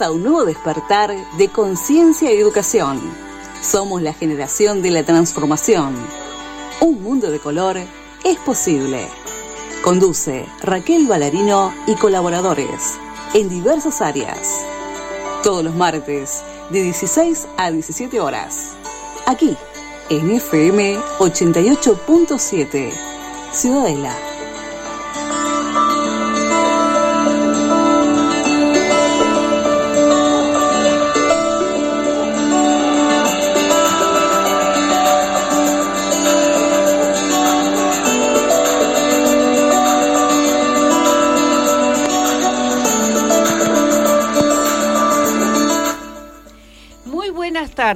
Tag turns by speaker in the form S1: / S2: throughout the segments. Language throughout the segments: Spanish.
S1: a un nuevo despertar de conciencia y educación. Somos la generación de la transformación. Un mundo de color es posible. Conduce Raquel Ballarino y colaboradores en diversas áreas. Todos los martes de 16 a 17 horas. Aquí, en FM 88.7, Ciudadela.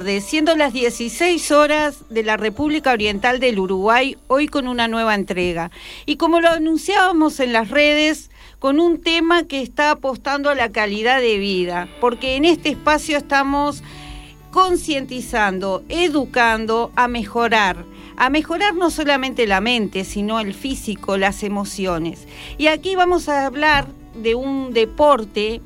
S2: Siendo las 16 horas de la República Oriental del Uruguay, hoy con una nueva entrega. Y como lo anunciábamos en las redes, con un tema que está apostando a la calidad de vida, porque en este espacio estamos concientizando, educando a mejorar, a mejorar no solamente la mente, sino el físico, las emociones. Y aquí vamos a hablar de un deporte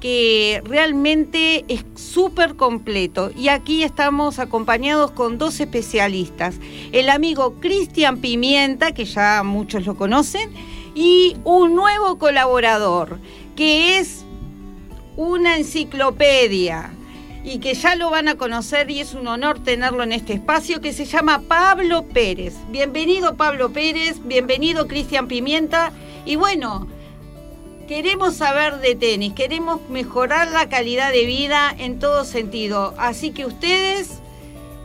S2: que realmente es súper completo. Y aquí estamos acompañados con dos especialistas. El amigo Cristian Pimienta, que ya muchos lo conocen, y un nuevo colaborador, que es una enciclopedia y que ya lo van a conocer y es un honor tenerlo en este espacio que se llama Pablo Pérez. Bienvenido Pablo Pérez, bienvenido Cristian Pimienta y bueno, queremos saber de tenis, queremos mejorar la calidad de vida en todo sentido. Así que ustedes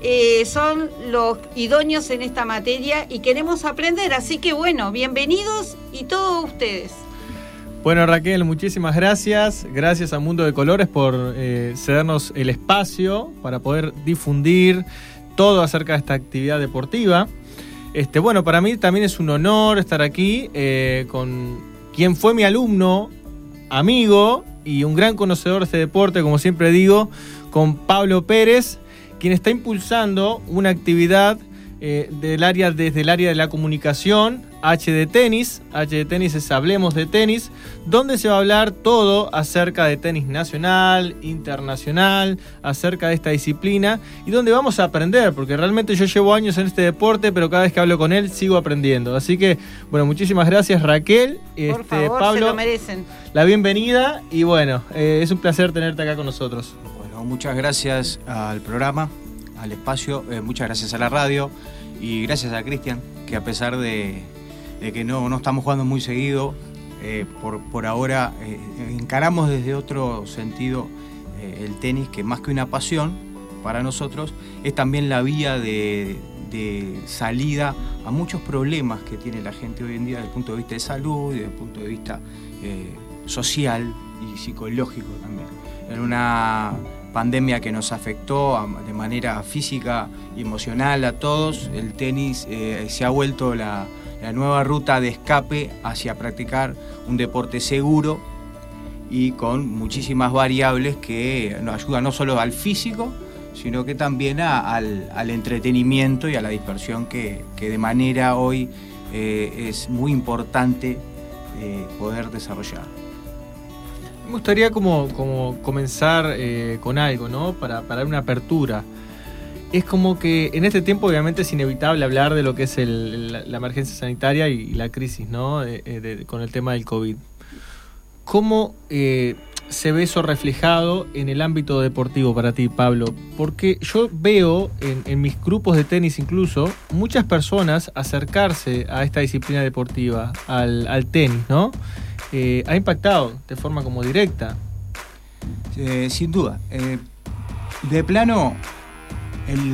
S2: eh, son los idóneos en esta materia y queremos aprender. Así que bueno, bienvenidos y todos ustedes.
S3: Bueno Raquel, muchísimas gracias. Gracias a Mundo de Colores por eh, cedernos el espacio para poder difundir todo acerca de esta actividad deportiva. Este, bueno, para mí también es un honor estar aquí eh, con quien fue mi alumno, amigo y un gran conocedor de este deporte, como siempre digo, con Pablo Pérez, quien está impulsando una actividad eh, del área, desde el área de la comunicación H de tenis. H de tenis es Hablemos de tenis, donde se va a hablar todo acerca de tenis nacional, internacional, acerca de esta disciplina y donde vamos a aprender, porque realmente yo llevo años en este deporte, pero cada vez que hablo con él sigo aprendiendo. Así que, bueno, muchísimas gracias Raquel.
S2: Por este, Pablo, se lo merecen.
S3: La bienvenida y bueno, eh, es un placer tenerte acá con nosotros.
S4: Bueno, muchas gracias al programa, al espacio, eh, muchas gracias a la radio y gracias a Cristian, que a pesar de que no, no estamos jugando muy seguido. Eh, por, ahora eh, encaramos desde otro sentido el tenis, que más que una pasión para nosotros, es también la vía de, salida a muchos problemas que tiene la gente hoy en día desde el punto de vista de salud y desde el punto de vista social y psicológico también. En una pandemia que nos afectó de manera física y emocional a todos, el tenis se ha vuelto la, nueva ruta de escape hacia practicar un deporte seguro y con muchísimas variables que nos ayudan no solo al físico, sino que también al, entretenimiento y a la dispersión que, de manera hoy eh, es muy importante eh, poder desarrollar.
S3: Me gustaría como, comenzar eh, con algo, ¿no? Para, para una apertura es como que en este tiempo obviamente es inevitable hablar de lo que es la, emergencia sanitaria y, la crisis, ¿no? Eh, con el tema del COVID. ¿Cómo eh, se ve eso reflejado en el ámbito deportivo para ti, Pablo? Porque yo veo en, mis grupos de tenis incluso muchas personas acercarse a esta disciplina deportiva, al, tenis, ¿no? Eh, ha impactado de forma como directa.
S4: sin duda. de plano,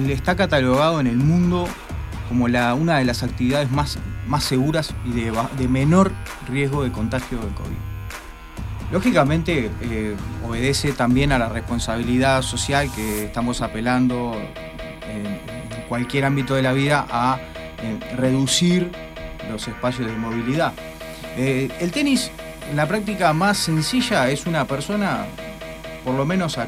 S4: está catalogado en el mundo como una de las actividades más, seguras y de, menor riesgo de contagio de COVID. Lógicamente eh, obedece también a la responsabilidad social que estamos apelando en, cualquier ámbito de la vida a eh, reducir los espacios de movilidad. Eh, el tenis, la práctica más sencilla es una persona, por lo menos a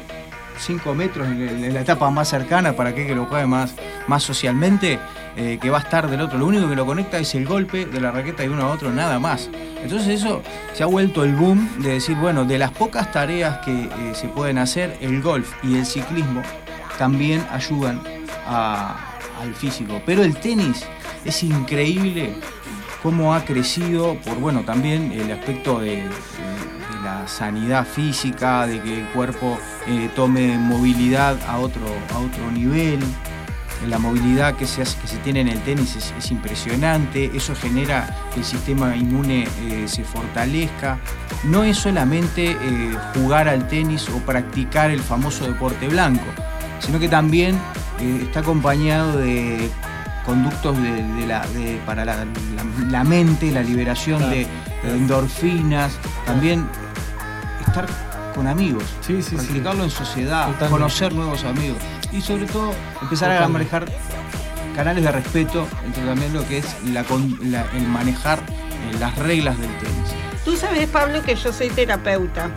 S4: 5 metros en, la etapa más cercana para que, lo juegue más, más socialmente, eh, que va a estar del otro. Lo único que lo conecta es el golpe de la raqueta de uno a otro, nada más. Entonces eso se ha vuelto el boom de decir, bueno, de las pocas tareas que eh, se pueden hacer, el golf y el ciclismo también ayudan al físico. Pero el tenis es increíble cómo ha crecido por, bueno, también el aspecto de, la sanidad física, de que el cuerpo eh, tome movilidad a otro, a otro nivel la movilidad que se, que se tiene en el tenis es, impresionante, eso genera que el sistema inmune eh, se fortalezca. No es solamente eh, jugar al tenis o practicar el famoso deporte blanco, sino que también está acompañado de conductos para la, mente, la liberación de, endorfinas, también estar con amigos, practicarlo en sociedad, conocer nuevos amigos. Y sobre todo empezar a manejar canales de respeto entre también lo que es el manejar eh, las reglas del tenis.
S2: Tú sabes, Pablo, que yo soy terapeuta.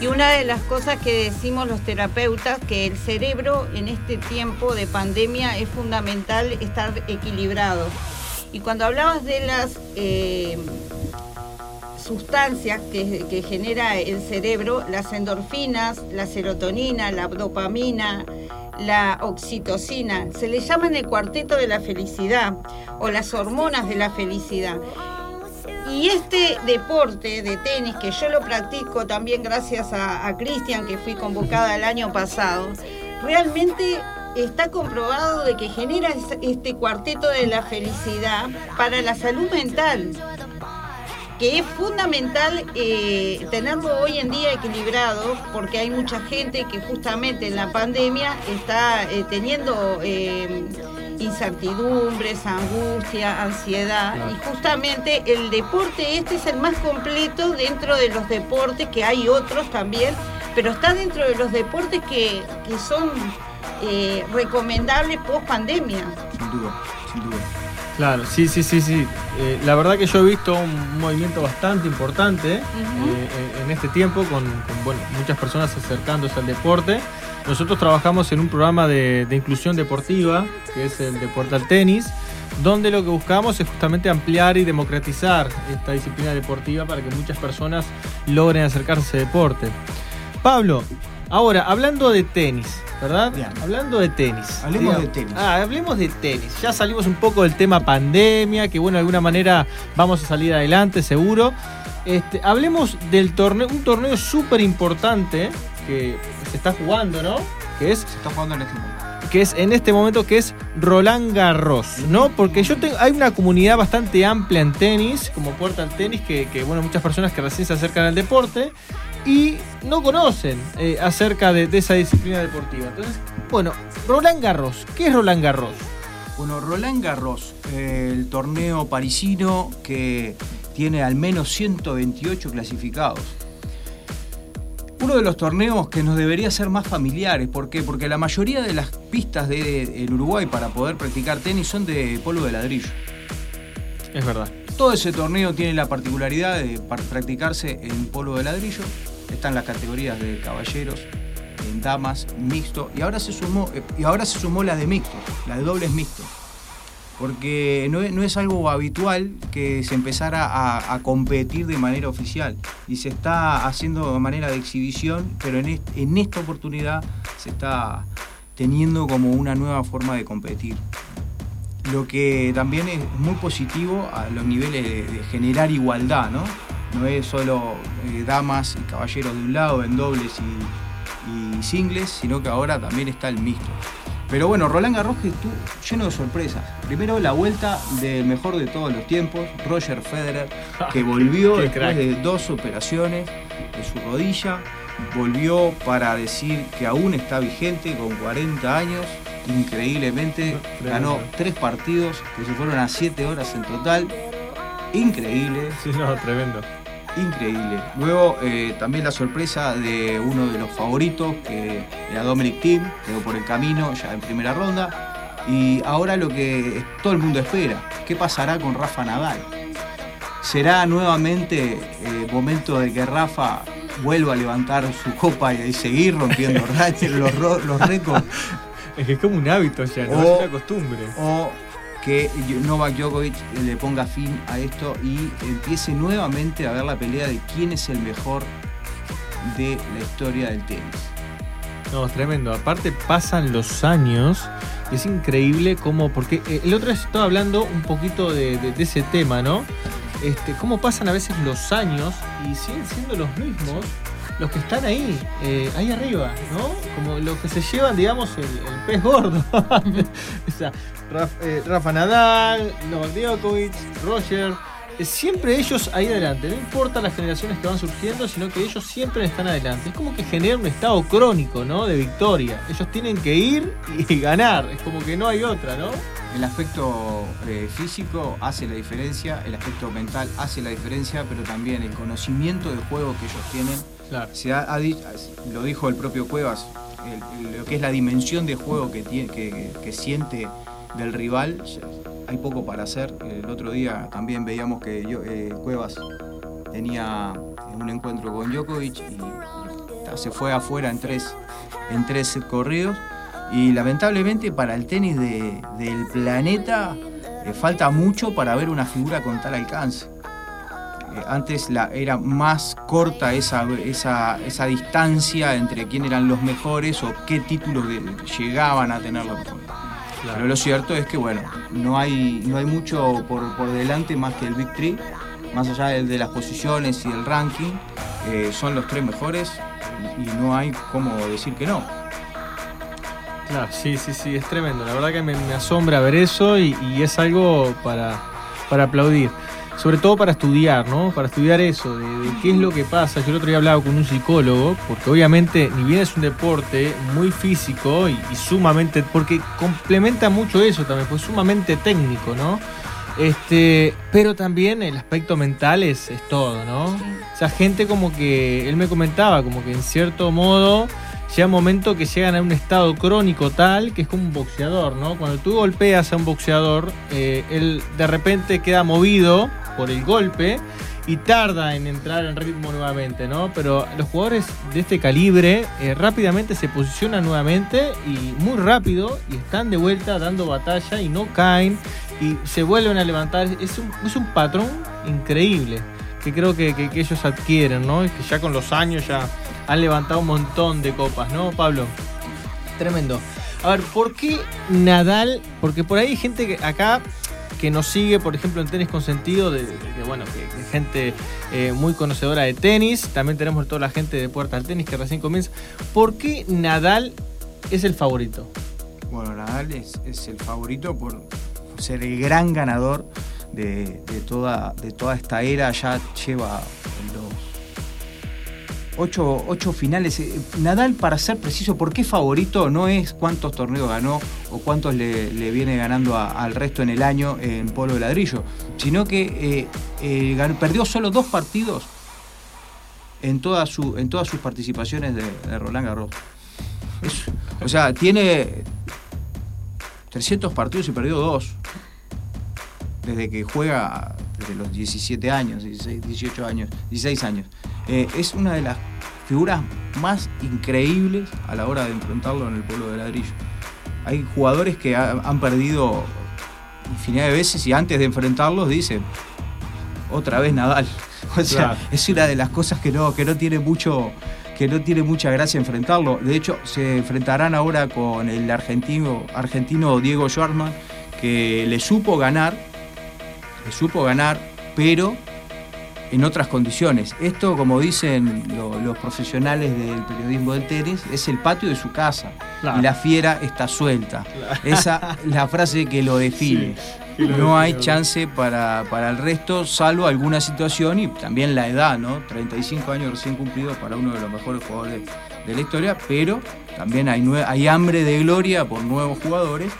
S2: Y una de las cosas que decimos los terapeutas, que el cerebro en este tiempo de pandemia es fundamental estar equilibrado. Y cuando hablabas de las eh, sustancias que, genera el cerebro, las endorfinas, la serotonina, la dopamina, la oxitocina, se le llaman el cuarteto de la felicidad o las hormonas de la felicidad. Y este deporte de tenis, que yo lo practico también gracias a, a Cristian, que fui convocada el año pasado, realmente está comprobado de que genera este cuarteto de la felicidad para la salud mental que es fundamental eh, tenerlo hoy en día equilibrado, porque hay mucha gente que justamente en la pandemia está eh, teniendo eh, incertidumbres, angustia, ansiedad, y justamente el deporte este es el más completo dentro de los deportes, que hay otros también, pero está dentro de los deportes que, que son recomendables post pandemia.
S4: Sin duda, sin duda.
S3: Claro, sí, sí, sí, sí. Eh, la verdad que yo he visto un movimiento bastante importante eh, en este tiempo con, bueno, muchas personas acercándose al deporte. Nosotros trabajamos en un programa de, inclusión deportiva, que es el deporte al tenis, donde lo que buscamos es justamente ampliar y democratizar esta disciplina deportiva para que muchas personas logren acercarse a ese deporte. Pablo, ahora, hablando de tenis, ¿verdad? Hablando de tenis.
S4: Hablemos de tenis.
S3: Ah, hablemos de tenis. Ya salimos un poco del tema pandemia, que bueno, de alguna manera vamos a salir adelante, seguro. Este, hablemos del torneo, un torneo súper importante que se está jugando, ¿no?
S4: Que es. Se está jugando en este momento.
S3: Que es en este momento que es Roland Garros, ¿no? Porque yo tengo, hay una comunidad bastante amplia en tenis, como puerta al tenis, que, que bueno, muchas personas que recién se acercan al deporte y no conocen eh, acerca de, esa disciplina deportiva. Entonces, bueno, Roland Garros, ¿qué es Roland Garros?
S4: Bueno, Roland Garros, el torneo parisino que tiene al menos 128 clasificados. Uno de los torneos que nos debería ser más familiares, ¿por qué? Porque la mayoría de las pistas de, Uruguay para poder practicar tenis son de polvo de ladrillo.
S3: Es verdad.
S4: Todo ese torneo tiene la particularidad de practicarse en polvo de ladrillo están las categorías de caballeros, en damas, mixto, y ahora se sumó, eh, y ahora se sumó la de mixto, la de dobles mixto. Porque no es, algo habitual que se empezara a, competir de manera oficial y se está haciendo de manera de exhibición, pero en, esta oportunidad se está teniendo como una nueva forma de competir lo que también es muy positivo a los niveles de generar igualdad, ¿no? no es solo eh, damas y caballeros de un lado en dobles y, singles, sino que ahora también está el mixto. Pero bueno, Roland Garros que tú, lleno de sorpresas. Primero la vuelta del mejor de todos los tiempos, Roger Federer, que volvió después de dos operaciones de su rodilla, volvió para decir que aún está vigente con 40 años, increíblemente, ganó tres partidos que se fueron a 7 horas en total, increíble.
S3: Sí, no, tremendo
S4: increíble. Luego eh, también la sorpresa de uno de los favoritos, que era Dominic Thiem, quedó por el camino ya en primera ronda. Y ahora lo que todo el mundo espera, ¿qué pasará con Rafa Nadal? ¿Será nuevamente eh, momento de que Rafa vuelva a levantar su copa y seguir rompiendo los, los récords
S3: Es que es como un hábito ya, ¿no?
S4: O-
S3: es una costumbre.
S4: o que Novak Djokovic le ponga fin a esto y empiece nuevamente a ver la pelea de quién es el mejor de la historia del tenis.
S3: No, es tremendo. Aparte pasan los años es increíble cómo, porque eh, el otro día estaba hablando un poquito de ese tema, ¿no? Este, cómo pasan a veces los años y siguen siendo los mismos los que están ahí, eh, ahí arriba, ¿no? Como los que se llevan, digamos, el, el pez gordo. o sea, Raf- eh, Rafa Nadal, Novak Djokovic, Roger. eh, Siempre ellos ahí adelante, no importa las generaciones que van surgiendo, sino que ellos siempre están adelante. Es como que generan un estado crónico, ¿no? De victoria. Ellos tienen que ir y ganar. Es como que no hay otra, ¿no?
S4: El aspecto eh, físico hace la diferencia, el aspecto mental hace la diferencia, pero también el conocimiento del juego que ellos tienen.
S3: Claro.
S4: Se ha- lo dijo el propio Cuevas, el- el- lo que es la dimensión de juego que, tiene, que, que siente del rival, hay poco para hacer. El otro día también veíamos que yo- eh, Cuevas tenía un encuentro con Djokovic y, se fue afuera en tres, en tres corridos. Y lamentablemente para el tenis de- del planeta eh, falta mucho para ver una figura con tal alcance. Eh, antes la, era más corta esa, esa, esa distancia entre quién eran los mejores o qué títulos llegaban a tener los mejores. Pero lo cierto es que bueno, no hay, no hay mucho por, por delante más que el Big Three, más allá de, de las posiciones y el ranking, eh, son los tres mejores y no hay cómo decir que no.
S3: Claro, sí, sí, sí, es tremendo. La verdad que me, asombra ver eso y, y es algo para, para aplaudir. Sobre todo para estudiar, ¿no? Para estudiar eso, de, de qué es lo que pasa. Yo el otro día hablaba con un psicólogo, porque obviamente, ni bien es un deporte muy físico y, y sumamente. porque complementa mucho eso también, pues sumamente técnico, ¿no? Este, pero también el aspecto mental es, es todo, ¿no? O sea, gente como que, él me comentaba, como que en cierto modo llega un momento que llegan a un estado crónico tal que es como un boxeador, ¿no? Cuando tú golpeas a un boxeador, eh, él de repente queda movido por el golpe y tarda en entrar en ritmo nuevamente, ¿no? Pero los jugadores de este calibre eh, rápidamente se posicionan nuevamente y muy rápido y están de vuelta dando batalla y no caen y se vuelven a levantar. Es un, es un patrón increíble que creo que, que- que ellos adquieren, ¿no? Y que ya con los años ya han levantado un montón de copas, ¿no, Pablo? Tremendo. A ver, ¿por qué Nadal? Porque por ahí hay gente que acá que nos sigue, por ejemplo, en tenis con sentido, de, de- de, bueno, gente eh, muy conocedora de tenis. También tenemos toda la gente de Puerta al Tenis que recién comienza. ¿Por qué Nadal es el favorito?
S4: Bueno, Nadal es, es el favorito por ser el gran ganador de, de toda, de toda esta era. Ya lleva los ocho, ocho finales. Eh, Nadal, para ser preciso, ¿por qué favorito? No es cuántos torneos ganó o cuántos le, viene ganando al resto en el año en polo de ladrillo, sino que eh, eh, perdió solo dos partidos en, toda su, en todas sus participaciones de, Roland Garros. O sea, tiene 300 partidos y perdió dos. Desde que juega, desde los 17 años, 16, 18 años, 16 años. Eh, es una de las figuras más increíbles a la hora de enfrentarlo en el pueblo de ladrillo. Hay jugadores que ha- han perdido infinidad de veces y antes de enfrentarlos dicen, otra vez Nadal. O sea,
S3: Claro.
S4: es una de las cosas que no, que no tiene mucho, que no tiene mucha gracia enfrentarlo. De hecho, se enfrentarán ahora con el argentino, argentino Diego Schwartzman, que le supo ganar, supo ganar, pero en otras condiciones. Esto, como dicen lo- los profesionales del periodismo del tenis, es el patio de su casa.
S3: Claro.
S4: Y la fiera está suelta. Esa es la frase que lo define.
S3: Sí, que lo
S4: no hay chance para, para el resto, salvo alguna situación y también la edad, ¿no? 35 años recién cumplidos para uno de los mejores jugadores de la historia, pero también hay, hay hambre de gloria por nuevos jugadores.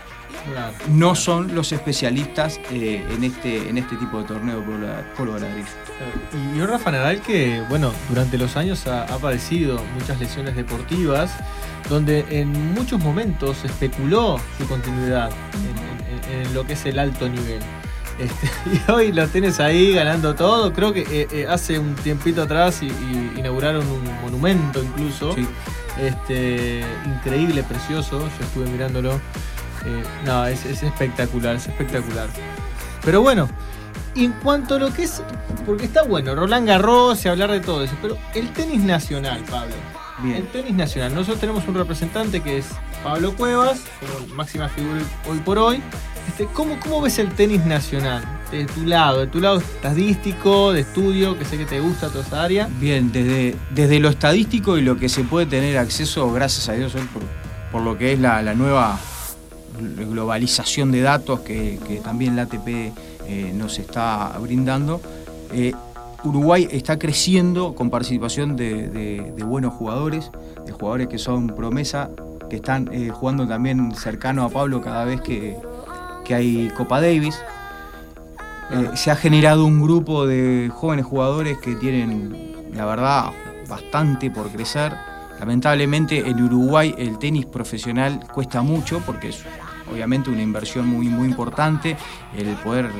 S3: Claro.
S4: No son los especialistas eh, en, este, en este tipo de torneo polo de ladrillo.
S3: Y un Rafa Nadal que, bueno, durante los años ha, ha padecido muchas lesiones deportivas, donde en muchos momentos especuló su continuidad en, en- en lo que es el alto nivel. Este, y hoy lo tienes ahí ganando todo. Creo que eh, eh, hace un tiempito atrás y, y inauguraron un monumento incluso
S4: Sí.
S3: Este, increíble, precioso. Yo estuve mirándolo. Eh, no, es, es espectacular, es espectacular. Pero bueno, en cuanto a lo que es. Porque está bueno, Roland Garros y hablar de todo eso. Pero el tenis nacional, Pablo.
S4: Bien.
S3: El tenis nacional. Nosotros tenemos un representante que es Pablo Cuevas, como máxima figura hoy por hoy. Este, ¿cómo, ¿Cómo ves el tenis nacional? De tu lado, de tu lado estadístico, de estudio, que sé que te gusta toda esa área.
S4: Bien, desde, desde lo estadístico y lo que se puede tener acceso, gracias a Dios, hoy por, por lo que es la, la nueva globalización de datos que, que también la ATP eh, nos está brindando, eh, Uruguay está creciendo con participación de, de- de buenos jugadores, de jugadores que son promesa, que están eh, jugando también cercano a Pablo cada vez que, que hay Copa Davis. Se ha generado un grupo de jóvenes jugadores que tienen, la verdad, bastante por crecer. Lamentablemente en Uruguay el tenis profesional cuesta mucho porque es obviamente una inversión muy, muy importante el poder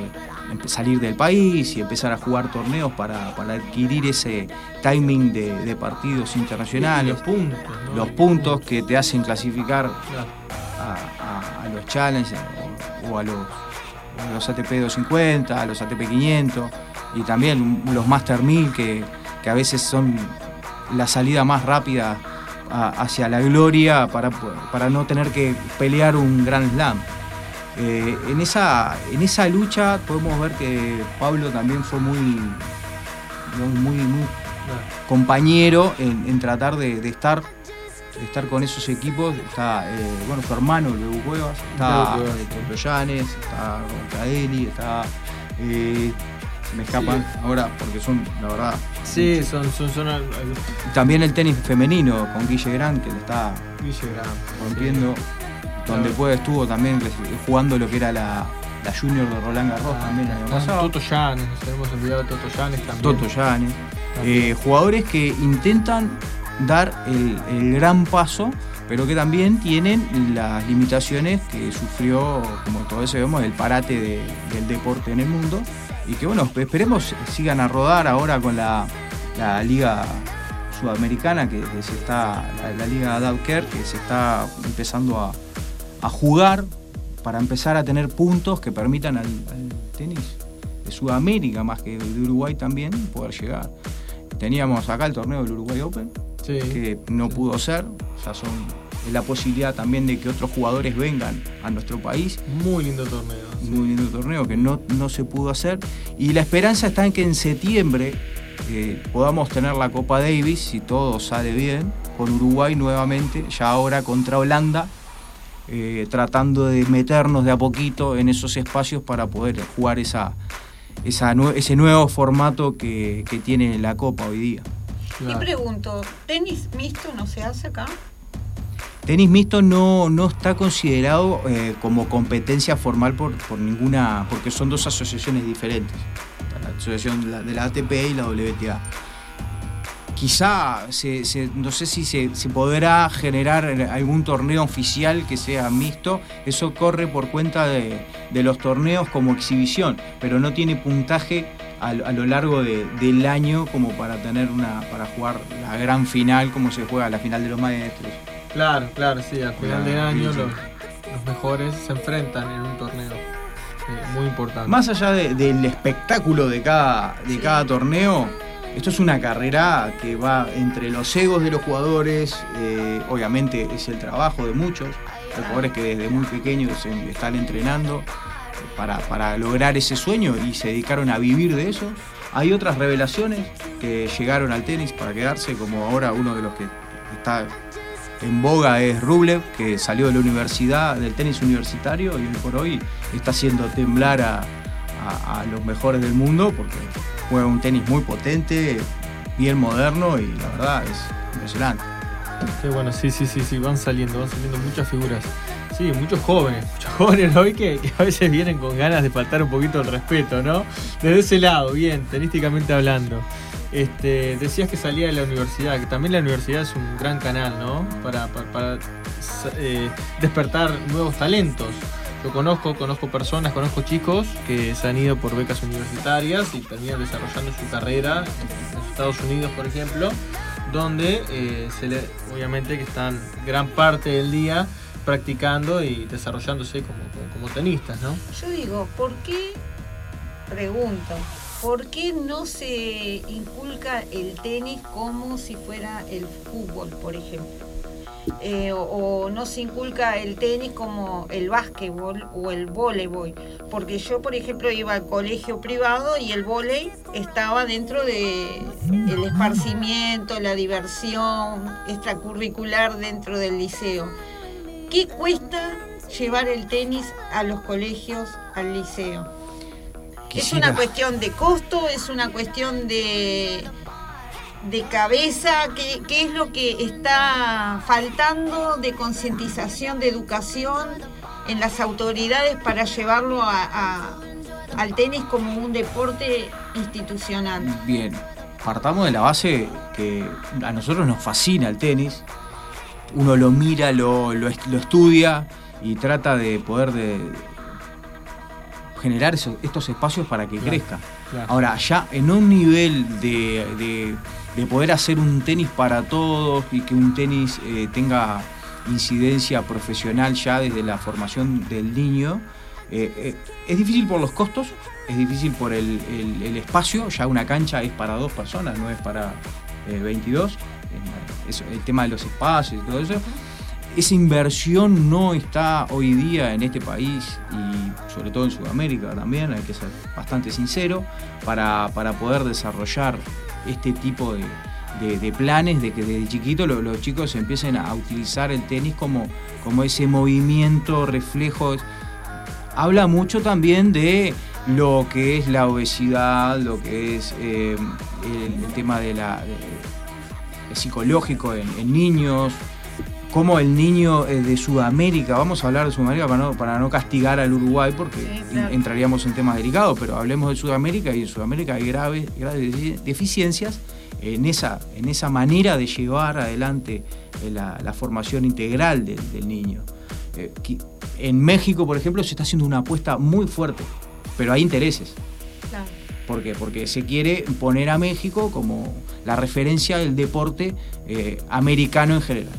S4: salir del país y empezar a jugar torneos para, para adquirir ese timing de, de partidos internacionales,
S3: Los puntos, ¿no?
S4: los puntos que te hacen clasificar a, a- a los Challenge o, o a los, a los ATP 250, a los ATP 500 y también los Master 1000 que, que a veces son la salida más rápida a- hacia la gloria para, para no tener que pelear un Grand Slam. Eh, en, esa, en esa lucha podemos ver que Pablo también fue muy, muy, compañero en, en tratar de, de estar de estar con esos equipos está eh, bueno su hermano Luego Cuevas está
S3: Luego Cuevas.
S4: eh, Toto Llanes está Caeli está eh, me escapan ahora porque son la verdad
S3: Sí, son, son, son al-
S4: también el tenis femenino con Guille Gran que le está
S3: Guille
S4: rompiendo donde
S3: Claro.
S4: puede estuvo también jugando lo que era la, la junior de Roland Garros también el año
S3: Ah,
S4: pasado.
S3: Toto Llanes, nos tenemos olvidado Toto Llanes también.
S4: Toto Llanes.
S3: También.
S4: Eh, jugadores que intentan dar el, el gran paso, pero que también tienen las limitaciones que sufrió, como todos sabemos, el parate de- del deporte en el mundo. Y que bueno, esperemos sigan a rodar ahora con la, la liga sudamericana, que, que se está, la, la liga Dauker, que se está empezando a, a jugar para empezar a tener puntos que permitan al, al tenis de Sudamérica, más que de Uruguay también, poder llegar. Teníamos acá el torneo del Uruguay Open,
S3: Sí.
S4: que no pudo ser, sea, son la posibilidad también de que otros jugadores vengan a nuestro país,
S3: Muy lindo torneo. sí.
S4: muy lindo torneo que no, no se pudo hacer, y la esperanza está en que en septiembre eh, podamos tener la Copa Davis, si todo sale bien, con Uruguay nuevamente, ya ahora contra Holanda, eh, tratando de meternos de a poquito en esos espacios para poder jugar esa, esa nue- ese nuevo formato que, que tiene la Copa hoy día.
S2: Y pregunto, ¿tenis mixto no se hace acá?
S4: Tenis mixto no, no está considerado eh, como competencia formal por, por ninguna, porque son dos asociaciones diferentes, la asociación de la, ATP y la WTA. Quizá, se- no sé si se, podrá generar algún torneo oficial que sea mixto, eso corre por cuenta de, de los torneos como exhibición, pero no tiene puntaje a, a lo largo de- del año como para tener una, para jugar la gran final como se juega la final de los maestros.
S3: Claro, claro, sí. Al final del año los, los mejores se enfrentan en un torneo. eh, muy importante.
S4: Más allá de- del espectáculo de cada, de cada torneo, esto es una carrera que va entre los egos de los jugadores, eh, obviamente es el trabajo de muchos, hay jugadores que desde muy pequeños están entrenando para, para lograr ese sueño y se dedicaron a vivir de eso. Hay otras revelaciones que llegaron al tenis para quedarse, como ahora uno de los que está en boga es Rublev, que salió de la universidad, del tenis universitario y hoy por hoy está haciendo temblar a, los mejores del mundo porque juega un tenis muy potente, bien moderno y la verdad es impresionante.
S3: Qué bueno, sí, sí, sí, sí, van saliendo, van saliendo muchas figuras. Sí, muchos jóvenes, muchos jóvenes hoy que, que a veces vienen con ganas de faltar un poquito el respeto, ¿no? Desde ese lado, bien, tenísticamente hablando. Este, decías que salía de la universidad, que también la universidad es un gran canal, ¿no? Para, eh, despertar nuevos talentos. Yo conozco, conozco personas, conozco chicos que se han ido por becas universitarias y terminan desarrollando su carrera en Estados Unidos, por ejemplo, donde eh, obviamente que están gran parte del día practicando y desarrollándose como, como, tenistas, ¿no?
S2: Yo digo, ¿por qué, pregunto, ¿por qué no se inculca el tenis como si fuera el fútbol, por ejemplo? Eh, o, no se inculca el tenis como el básquetbol o el voleibol. Porque yo, por ejemplo, iba al colegio privado y el voleibol estaba dentro de el esparcimiento, la diversión extracurricular dentro del liceo. ¿Qué cuesta llevar el tenis a los colegios, al liceo? ¿Es una cuestión de costo? ¿Es una cuestión de de cabeza, ¿qué, qué es lo que está faltando de concientización, de educación en las autoridades para llevarlo a, al tenis como un deporte institucional?
S4: Bien, partamos de la base que a nosotros nos fascina el tenis, uno lo mira, lo, lo, estudia y trata de poder de generar estos espacios para que crezca. Ahora, ya en un nivel de de poder hacer un tenis para todos y que un tenis eh, tenga incidencia profesional ya desde la formación del niño, eh, eh, es difícil por los costos, es difícil por el, espacio, ya una cancha es para dos personas, no es para 22, el tema de los espacios y todo eso. Esa inversión no está hoy día en este país y sobre todo en Sudamérica también, hay que ser bastante sincero, para, para poder desarrollar este tipo de, planes, de que desde chiquito los, chicos empiecen a utilizar el tenis como, como ese movimiento, reflejo. Habla mucho también de lo que es la obesidad, lo que es eh, el, tema de la psicológico en, niños, como el niño eh, de Sudamérica, vamos a hablar de Sudamérica para no, para no castigar al Uruguay porque entraríamos en temas delicados, pero hablemos de Sudamérica y en Sudamérica hay graves, graves deficiencias en esa, en esa manera de llevar adelante eh, la, formación integral del, niño. Eh, en México, por ejemplo, se está haciendo una apuesta muy fuerte, pero hay intereses. ¿Por qué? Porque se quiere poner a México como la referencia del deporte americano en general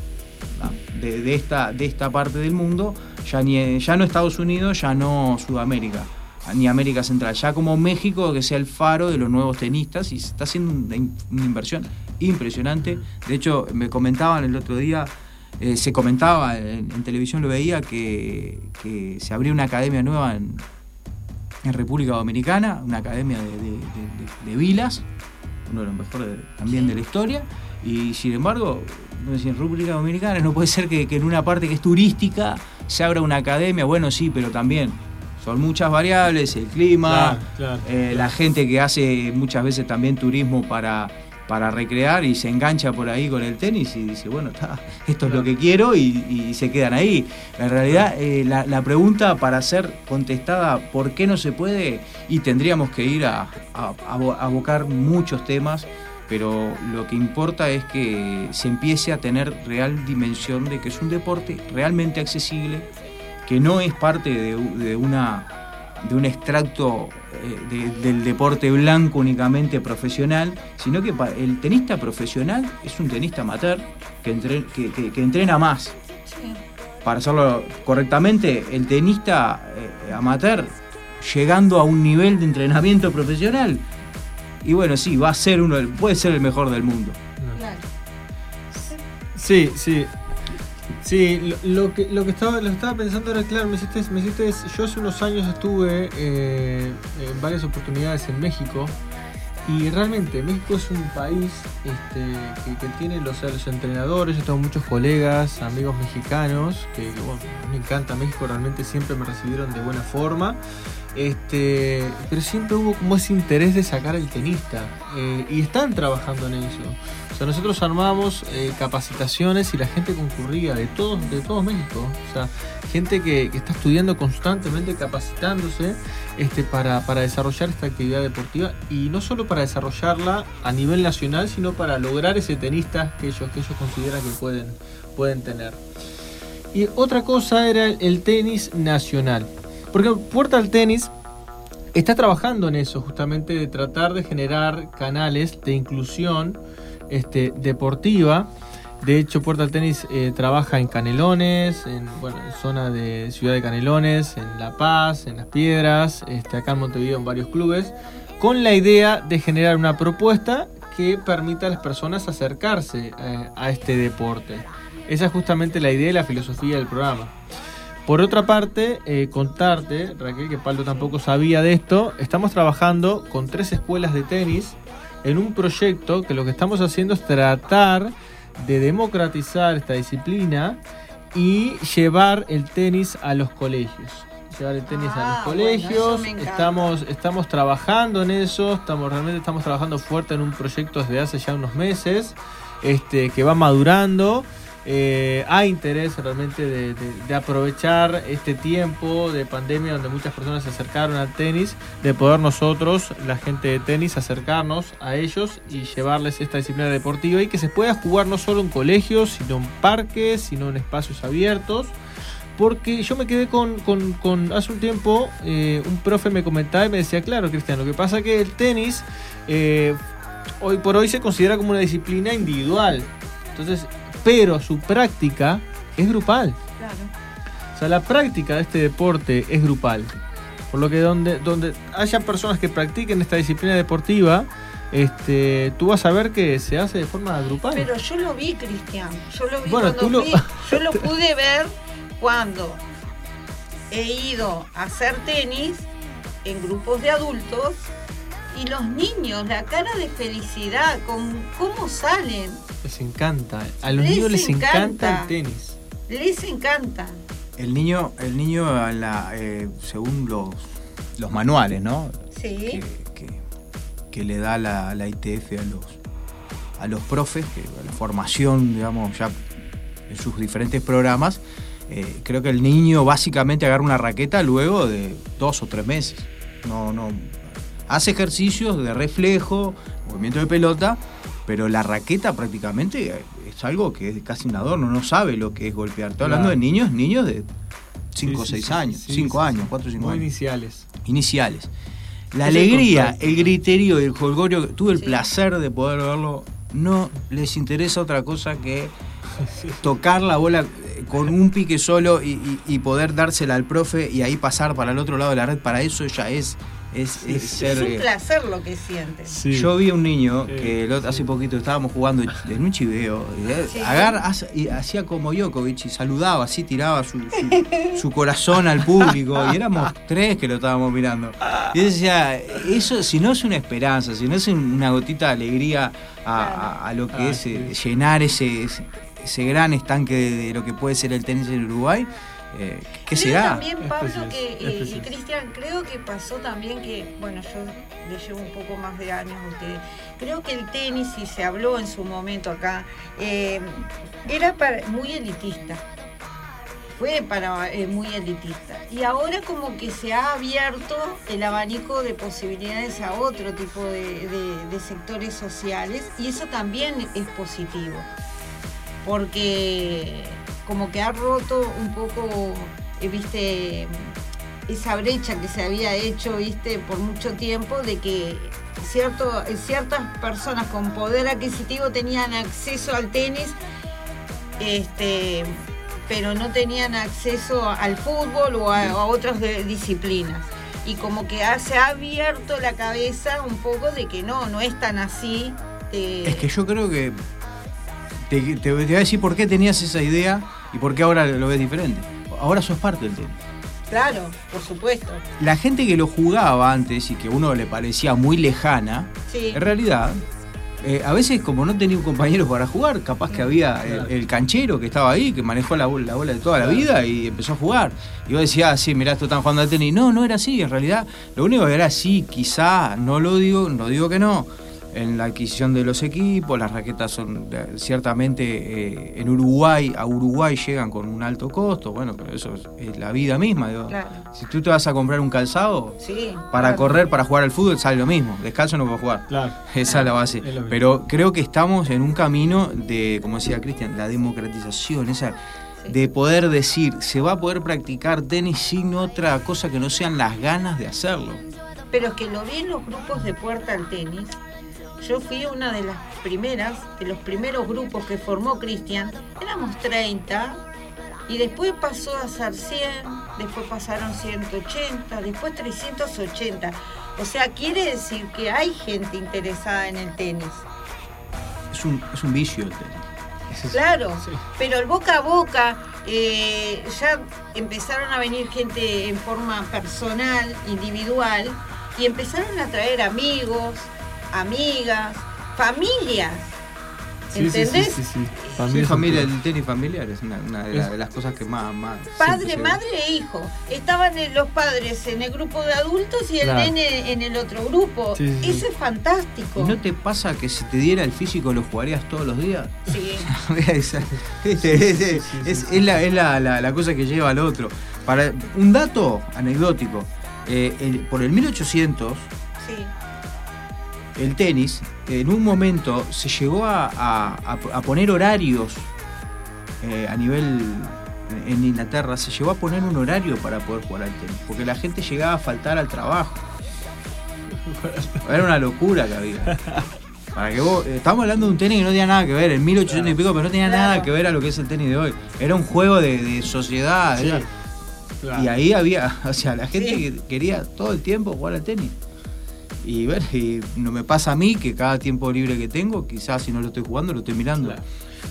S4: de, esta, de esta parte del mundo, ya, ni, ya no Estados Unidos, ya no Sudamérica, ni América Central, ya como México que sea el faro de los nuevos tenistas y se está haciendo una, inversión impresionante. De hecho, me comentaban el otro día, eh, se comentaba en, televisión, lo veía, que, se abrió una academia nueva en, República Dominicana, una academia de, vilas, uno de los mejores también de la historia, y sin embargo en República Dominicana no puede ser que, en una parte que es turística se abra una academia, bueno sí, pero también son muchas variables, el clima, eh, la gente que hace muchas veces también turismo para, para recrear y se engancha por ahí con el tenis y dice, bueno, esto es lo que quiero y, se quedan ahí. En realidad, eh, la, pregunta para ser contestada, ¿por qué no se puede? Y tendríamos que ir a, a abocar muchos temas pero lo que importa es que se empiece a tener real dimensión de que es un deporte realmente accesible, que no es parte de, una, de un extracto eh, del deporte blanco únicamente profesional, sino que el tenista profesional es un tenista amateur que, entrena más. Para hacerlo correctamente, el tenista eh, amateur, llegando a un nivel de entrenamiento profesional, y bueno, sí, va a ser uno, puede ser el mejor del mundo.
S3: Sí, sí. Sí, lo, que, lo que estaba, lo estaba pensando era, claro, me hiciste, me hiciste, yo hace unos años estuve eh, en varias oportunidades en México y realmente México es un país este, que, tiene los, los, entrenadores, yo tengo muchos colegas, amigos mexicanos, que, bueno, me encanta México, realmente siempre me recibieron de buena forma. Este, pero siempre hubo como ese interés de sacar al tenista eh, y están trabajando en eso. Nosotros armamos eh, capacitaciones y la gente concurría de todo, de todo México. O sea, gente que, está estudiando constantemente, capacitándose este, para, desarrollar esta actividad deportiva y no solo para desarrollarla a nivel nacional, sino para lograr ese tenista que ellos, que ellos consideran que pueden, pueden tener. Y otra cosa era el tenis nacional. Porque Portal Tennis está trabajando en eso, justamente de tratar de generar canales de inclusión este, deportiva. De hecho, Puerta Tenis eh, trabaja en Canelones, en, bueno, en zona de Ciudad de Canelones, en La Paz, en Las Piedras, este, acá en Montevideo en varios clubes, con la idea de generar una propuesta que permita a las personas acercarse eh, a este deporte. Esa es justamente la idea y la filosofía del programa. Por otra parte, eh, contarte, Raquel, que Pablo tampoco sabía de esto, estamos trabajando con tres escuelas de tenis en un proyecto que lo que estamos haciendo es tratar de democratizar esta disciplina y llevar el tenis a los colegios. Llevar el tenis a los
S2: Ah, bueno,
S3: colegios. estamos, estamos trabajando en eso, estamos realmente estamos trabajando fuerte en un proyecto desde hace ya unos meses, este, que va madurando. Eh, hay interés realmente de, aprovechar este tiempo de pandemia donde muchas personas se acercaron al tenis, de poder nosotros, la gente de tenis, acercarnos a ellos y llevarles esta disciplina deportiva y que se pueda jugar no solo en colegios, sino en parques, sino en espacios abiertos. Porque yo me quedé con- hace un tiempo, eh, un profe me comentaba y me decía, claro, Cristian, lo que pasa es que el tenis eh, hoy por hoy se considera como una disciplina individual. Entonces, pero su práctica es grupal.
S2: Claro.
S3: O sea, la práctica de este deporte es grupal. Por lo que donde, donde haya personas que practiquen esta disciplina deportiva, este, tú vas a ver que se hace de forma grupal.
S2: Pero yo lo vi, Cristian. Yo lo vi
S3: Bueno,
S2: cuando
S3: tú lo-
S2: fui. Yo lo pude ver cuando he ido a hacer tenis en grupos de adultos y los niños, la cara de felicidad, con cómo salen,
S3: Les encanta. A los
S2: Les
S3: niños les encanta.
S2: encanta.
S3: el tenis.
S2: les encanta.
S4: El niño, el niño a la, eh, según los, los manuales, ¿no?
S2: Sí.
S4: Que, que- que le da la, la ITF a los, a los profes, que la formación, digamos, ya en sus diferentes programas, eh, creo que el niño básicamente agarra una raqueta luego de dos o tres meses. No, no. Hace ejercicios de reflejo, movimiento de pelota, pero la raqueta prácticamente es algo que es casi un adorno, no sabe lo que es golpear. Estoy hablando de niños, niños de 5 o
S3: Sí, sí,
S4: 6
S3: sí,
S4: años,
S3: sí,
S4: 5
S3: sí,
S4: años,
S3: sí.
S4: 4 o 5
S3: Muy
S4: años
S3: iniciales.
S4: iniciales. La
S3: Es el
S4: alegría,
S3: contacto.
S4: el griterío y el jolgorio, tuve el
S2: Sí.
S4: placer de poder verlo. No les interesa otra cosa que tocar la bola con un pique solo y, y- y poder dársela al profe y ahí pasar para el otro lado de la red. Para eso ya es, es, es
S3: sí.
S4: ser.
S2: Es un
S4: eh,
S2: placer lo que sienten.
S3: Sí.
S4: Yo vi a un niño
S3: Sí,
S4: que el otro- hace
S3: sí.
S4: poquito estábamos jugando en un chiveo. hace- y hacía como Djokovic y saludaba, así tiraba su, su- su corazón al público. Y éramos tres que lo estábamos mirando. Y decía, eso si no es una esperanza, si no es una gotita de alegría a, a- a lo que
S3: Ah,
S4: es
S3: sí.
S4: eh, llenar ese, ese, ese gran estanque de, de lo que puede ser el tenis en Uruguay, eh, ¿qué
S2: creo
S4: será?
S2: también, Pablo, que, eh, y. Cristian, creo que pasó también que, bueno, yo le llevo un poco más de años a ustedes. Creo que el tenis, y se habló en su momento acá, eh, era para, muy elitista. Fue para eh, muy elitista. Y ahora como que se ha abierto el abanico de posibilidades a otro tipo de, de- de sectores sociales y eso también es positivo porque como que ha roto un poco, eh, viste, esa brecha que se había hecho, viste, por mucho tiempo de que cierto, ciertas personas con poder adquisitivo tenían acceso al tenis, este, pero no tenían acceso al fútbol o a, a otras de- disciplinas. Y como que ha- se ha abierto la cabeza un poco de que no, no es tan así.
S4: Es que yo creo que. Te, te- te voy a decir por qué tenías esa idea y por qué ahora lo ves diferente. Ahora sos parte del tenis.
S2: Claro, por supuesto.
S4: La gente que lo jugaba antes y que a uno le parecía muy lejana,
S2: Sí.
S4: en realidad, eh, a veces como no tenía un compañero para jugar, capaz que había el, canchero que estaba ahí, que manejó la bola, la bola de toda la vida y empezó a jugar. Y vos decías, ah, sí, mirá, esto están jugando al tenis. No, no era así, en realidad. Lo único que era así, quizá, no lo digo, no digo que no. En la adquisición de los equipos, las raquetas son eh, ciertamente eh, en Uruguay, a Uruguay llegan con un alto costo, bueno, pero eso es, es la vida misma. digo.
S2: Claro.
S4: Si tú te vas a comprar un calzado,
S2: Sí.
S4: para
S2: claro.
S4: correr, para jugar al fútbol, sale lo mismo. Descalzo no puedo jugar.
S3: Claro.
S4: Esa es la base.
S3: Es.
S4: Pero creo que estamos en un camino de, como decía Cristian, la democratización, esa
S2: Sí.
S4: de poder decir, se va a poder practicar tenis sin otra cosa que no sean las ganas de hacerlo.
S2: Pero es que lo vi en los grupos de puerta al tenis, yo fui una de las primeras, de los primeros grupos que formó Cristian. Éramos 30 y después pasó a ser 100, después pasaron 180, después 380. O sea, quiere decir que hay gente interesada en el tenis.
S4: Es un, es un vicio el tenis.
S2: Claro, pero el boca a boca, eh, ya empezaron a venir gente en forma personal, individual, y empezaron a traer amigos, amigas, familias. ¿Entendés?
S3: sí, sí, sí.
S4: Sí,
S3: Familia,
S4: familia, el tenis familiar es una, una de, la- de las cosas que más... más
S2: Padre, madre e hijo. Estaban los padres en el grupo de adultos y el
S3: Claro.
S2: nene en el otro grupo.
S3: Sí, sí, sí.
S2: Eso es fantástico.
S4: ¿Y no te pasa que si te diera el físico lo jugarías todos los días?
S2: Sí.
S4: es, es- es- es- es la, es la- la- la cosa que lleva al otro. Para, un dato anecdótico. eh, el- por el 1800,
S2: sí.
S4: El tenis, en un momento se llegó a, a- a- a poner horarios eh, a nivel en Inglaterra, se llegó a poner un horario para poder jugar al tenis, porque la gente llegaba a faltar al trabajo. Era una locura que había. Para que vos, eh, estamos hablando de un tenis que no tenía nada que ver, en 1800 y pico, pero no tenía
S2: Claro.
S4: nada que ver a lo que es el tenis de hoy. Era un juego de, de sociedad.
S3: Sí,
S4: era-
S3: claro.
S4: y ahí había, o sea, la gente
S2: Sí.
S4: que quería todo el tiempo jugar al tenis. Y ver, y no me pasa a mí que cada tiempo libre que tengo, quizás si no lo estoy jugando, lo estoy mirando.
S3: Claro.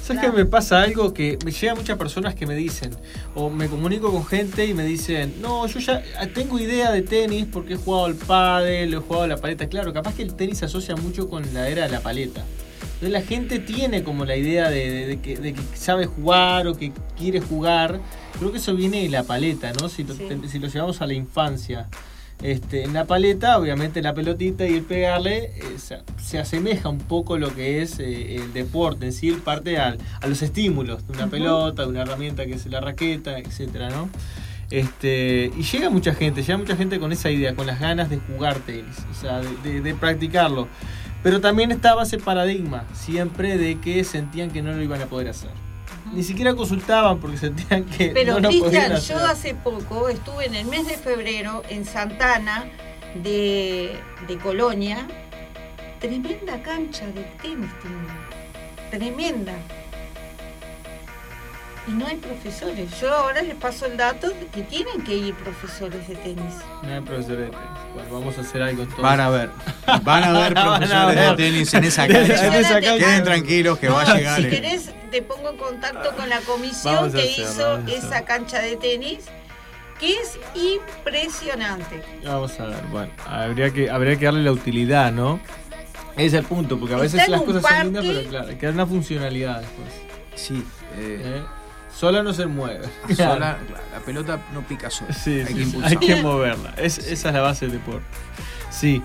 S3: ¿Sabes
S2: Claro.
S3: que me pasa algo que me llegan muchas personas que me dicen, o me comunico con gente y me dicen, no, yo ya tengo idea de tenis porque he jugado al pádel, he jugado a la paleta. Claro, capaz que el tenis se asocia mucho con la era de la paleta. Entonces la gente tiene como la idea de, de- de que, de que sabe jugar o que quiere jugar. Creo que eso viene de la paleta, ¿no? Si lo,
S2: Sí.
S3: si lo llevamos a la infancia. Este, en la paleta, obviamente la pelotita y el pegarle eh, se, se asemeja un poco lo que es eh, el deporte en sí, el parte al- a los estímulos de una pelota, de una herramienta que es la raqueta, etcétera, ¿no? Este, y llega mucha gente, llega mucha gente con esa idea, con las ganas de jugar tenis, o sea, de, de- de practicarlo. Pero también estaba ese paradigma, siempre de que sentían que no lo iban a poder hacer. Ni siquiera consultaban porque sentían que
S2: Pero
S3: no
S2: Cristian, yo hace poco estuve en el mes de febrero en Santana de, de Colonia. Tremenda cancha de tenis. Tremenda. Y no hay profesores. Yo ahora les paso el dato de que tienen que ir profesores de tenis.
S3: No hay profesor de tenis. Bueno, vamos a hacer algo entonces.
S4: Van a ver, van a ver profesores
S3: ver.
S4: de tenis en esa
S3: En
S4: cancha.
S3: esa cancha.
S4: Queden tranquilos que va a llegar.
S2: Si querés, te pongo en contacto con la comisión
S3: Vamos
S2: que hizo esa cancha de tenis, que es impresionante.
S3: Vamos a ver, bueno, habría que, habría que darle la utilidad, ¿no? Ese es el punto, porque a veces las cosas son lindas, pero claro, hay que dar una funcionalidad después.
S4: Sí, eh,
S3: ¿eh? Sola no se mueve.
S4: sola, claro, la pelota no pica sola.
S3: Sí,
S4: hay
S3: sí,
S4: que
S3: sí, hay que moverla. Es- esa es la base del deporte. Sí,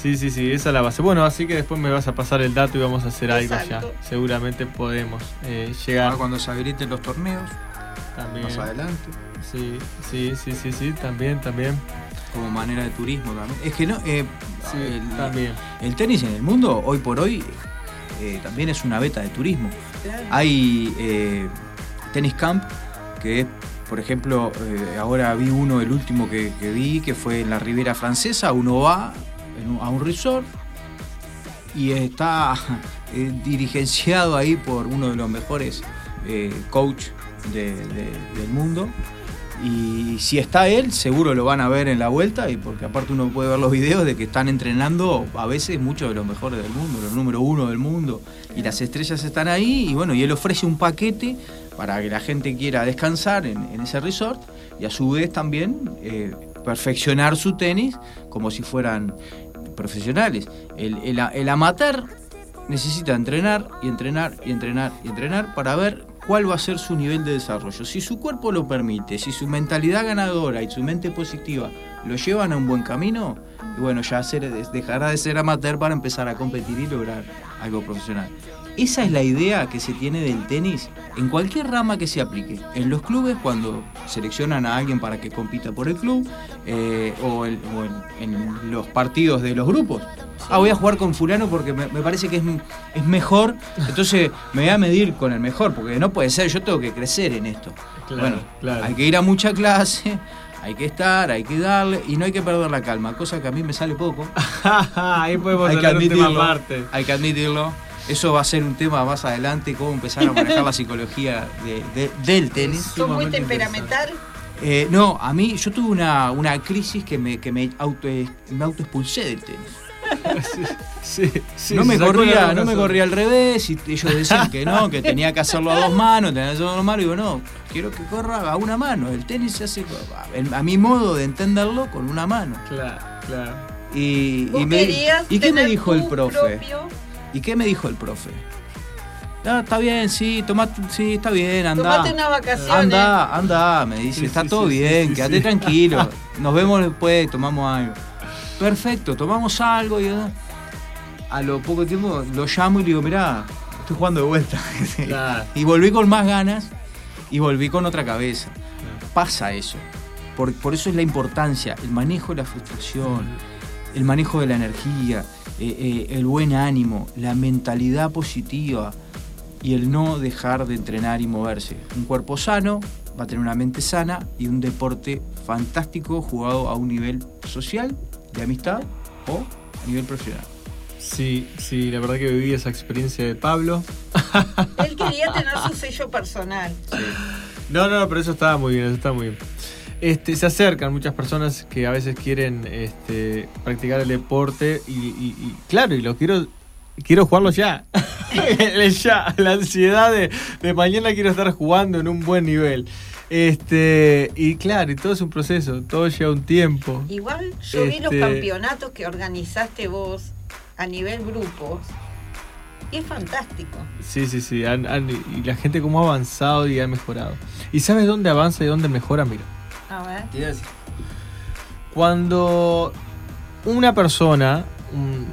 S3: sí, sí, sí, esa es la base. Bueno, así que después me vas a pasar el dato y vamos a hacer algo ya. Seguramente podemos eh, llegar
S4: Ahora cuando se habiliten los torneos,
S3: también.
S4: más adelante,
S3: Sí, sí, sí, sí, sí, también, también.
S4: como manera de turismo también. Es que no, eh,
S3: Sí,
S4: el,
S3: también.
S4: el tenis en el mundo, hoy por hoy, eh, también es una beta de turismo.
S2: Claro.
S4: Hay tenis camp, que es, por ejemplo, eh, ahora vi uno, el último que, que vi, que fue en la Riviera Francesa. Uno va un- a un resort y está eh, dirigenciado ahí por uno de los mejores eh, coach de- de- del mundo. Y si está él, seguro lo van a ver en la vuelta, y porque aparte uno puede ver los videos de que están entrenando a veces muchos de los mejores del mundo, los número uno del mundo, y las estrellas están ahí, y bueno, y él ofrece un paquete para que la gente quiera descansar en, ese resort, y a su vez también eh, perfeccionar su tenis como si fueran profesionales. El, el, el amateur necesita entrenar y entrenar y entrenar y entrenar para ver cuál va a ser su nivel de desarrollo. Si su cuerpo lo permite, si su mentalidad ganadora y su mente positiva lo llevan a un buen camino, y bueno, ya ser- dejará de ser amateur para empezar a competir y lograr algo profesional. Esa es la idea que se tiene del tenis en cualquier rama que se aplique. En los clubes, cuando seleccionan a alguien para que compita por el club, eh, o, el- o en, en los partidos de los grupos. Ah, voy a jugar con fulano porque me, me parece que es, es mejor, entonces me voy a medir con el mejor, porque no puede ser, yo tengo que crecer en esto.
S3: Claro,
S4: bueno,
S3: claro.
S4: hay que ir a mucha clase, hay que estar, hay que darle y no hay que perder la calma, cosa que a mí me sale poco.
S3: Ahí podemos
S4: hay que
S3: un tema
S4: admitirlo.
S3: aparte.
S4: Hay que admitirlo. Eso va a ser un tema más adelante, cómo empezar a manejar la psicología de- de- del tenis.
S2: ¿Sos muy temperamental?
S4: Eh, no, a mí yo tuve una, una crisis que me, que me auto me autoexpulsé del tenis.
S3: Sí, sí,
S4: no me corría, no me corría al revés y ellos decían que no, que tenía que hacerlo a dos manos, tenía que hacerlo a dos manos y digo, no, quiero que corra a una mano. El tenis se hace a- a mi modo de entenderlo con una mano.
S3: Claro, claro.
S4: Y,
S2: ¿Vos
S4: y me-
S2: querías
S4: ¿y qué me dijo el profe?
S2: propio-
S4: ¿Y qué me dijo el profe? Ah, está bien, sí, toma, sí, está bien, anda.
S2: Tomate unas vacaciones.
S4: Anda, anda, me dice,
S3: Sí,
S4: está
S3: sí,
S4: todo
S3: sí,
S4: bien, quédate
S3: sí.
S4: tranquilo. Nos vemos después, tomamos algo. Perfecto, tomamos algo y a lo poco tiempo lo llamo y le digo, mirá, estoy jugando de vuelta.
S3: Claro.
S4: y volví con más ganas y volví con otra cabeza. Pasa eso. Por, por eso es la importancia, el manejo de la frustración, el manejo de la energía, eh, eh, el buen ánimo, la mentalidad positiva y el no dejar de entrenar y moverse. Un cuerpo sano va a tener una mente sana y un deporte fantástico jugado a un nivel social, de amistad o a nivel profesional.
S3: Sí, sí, la verdad que viví esa experiencia de Pablo.
S2: Él quería tener su sello personal.
S3: No, no, pero eso estaba muy bien, eso está muy bien. Este, se acercan muchas personas que a veces quieren este, practicar el deporte y, y- y, claro, y lo quiero quiero jugarlo ya. Ya, la ansiedad de, de mañana quiero estar jugando en un buen nivel. Este, y claro, y todo es un proceso, todo lleva un tiempo.
S2: Igual yo vi los
S3: Este-
S2: campeonatos que organizaste vos a nivel grupos es fantástico.
S3: Sí, sí, sí. han- han- y la gente cómo ha avanzado y ha mejorado. ¿Y sabes dónde avanza y dónde mejora? Mira.
S2: A ver.
S3: Cuando una persona un-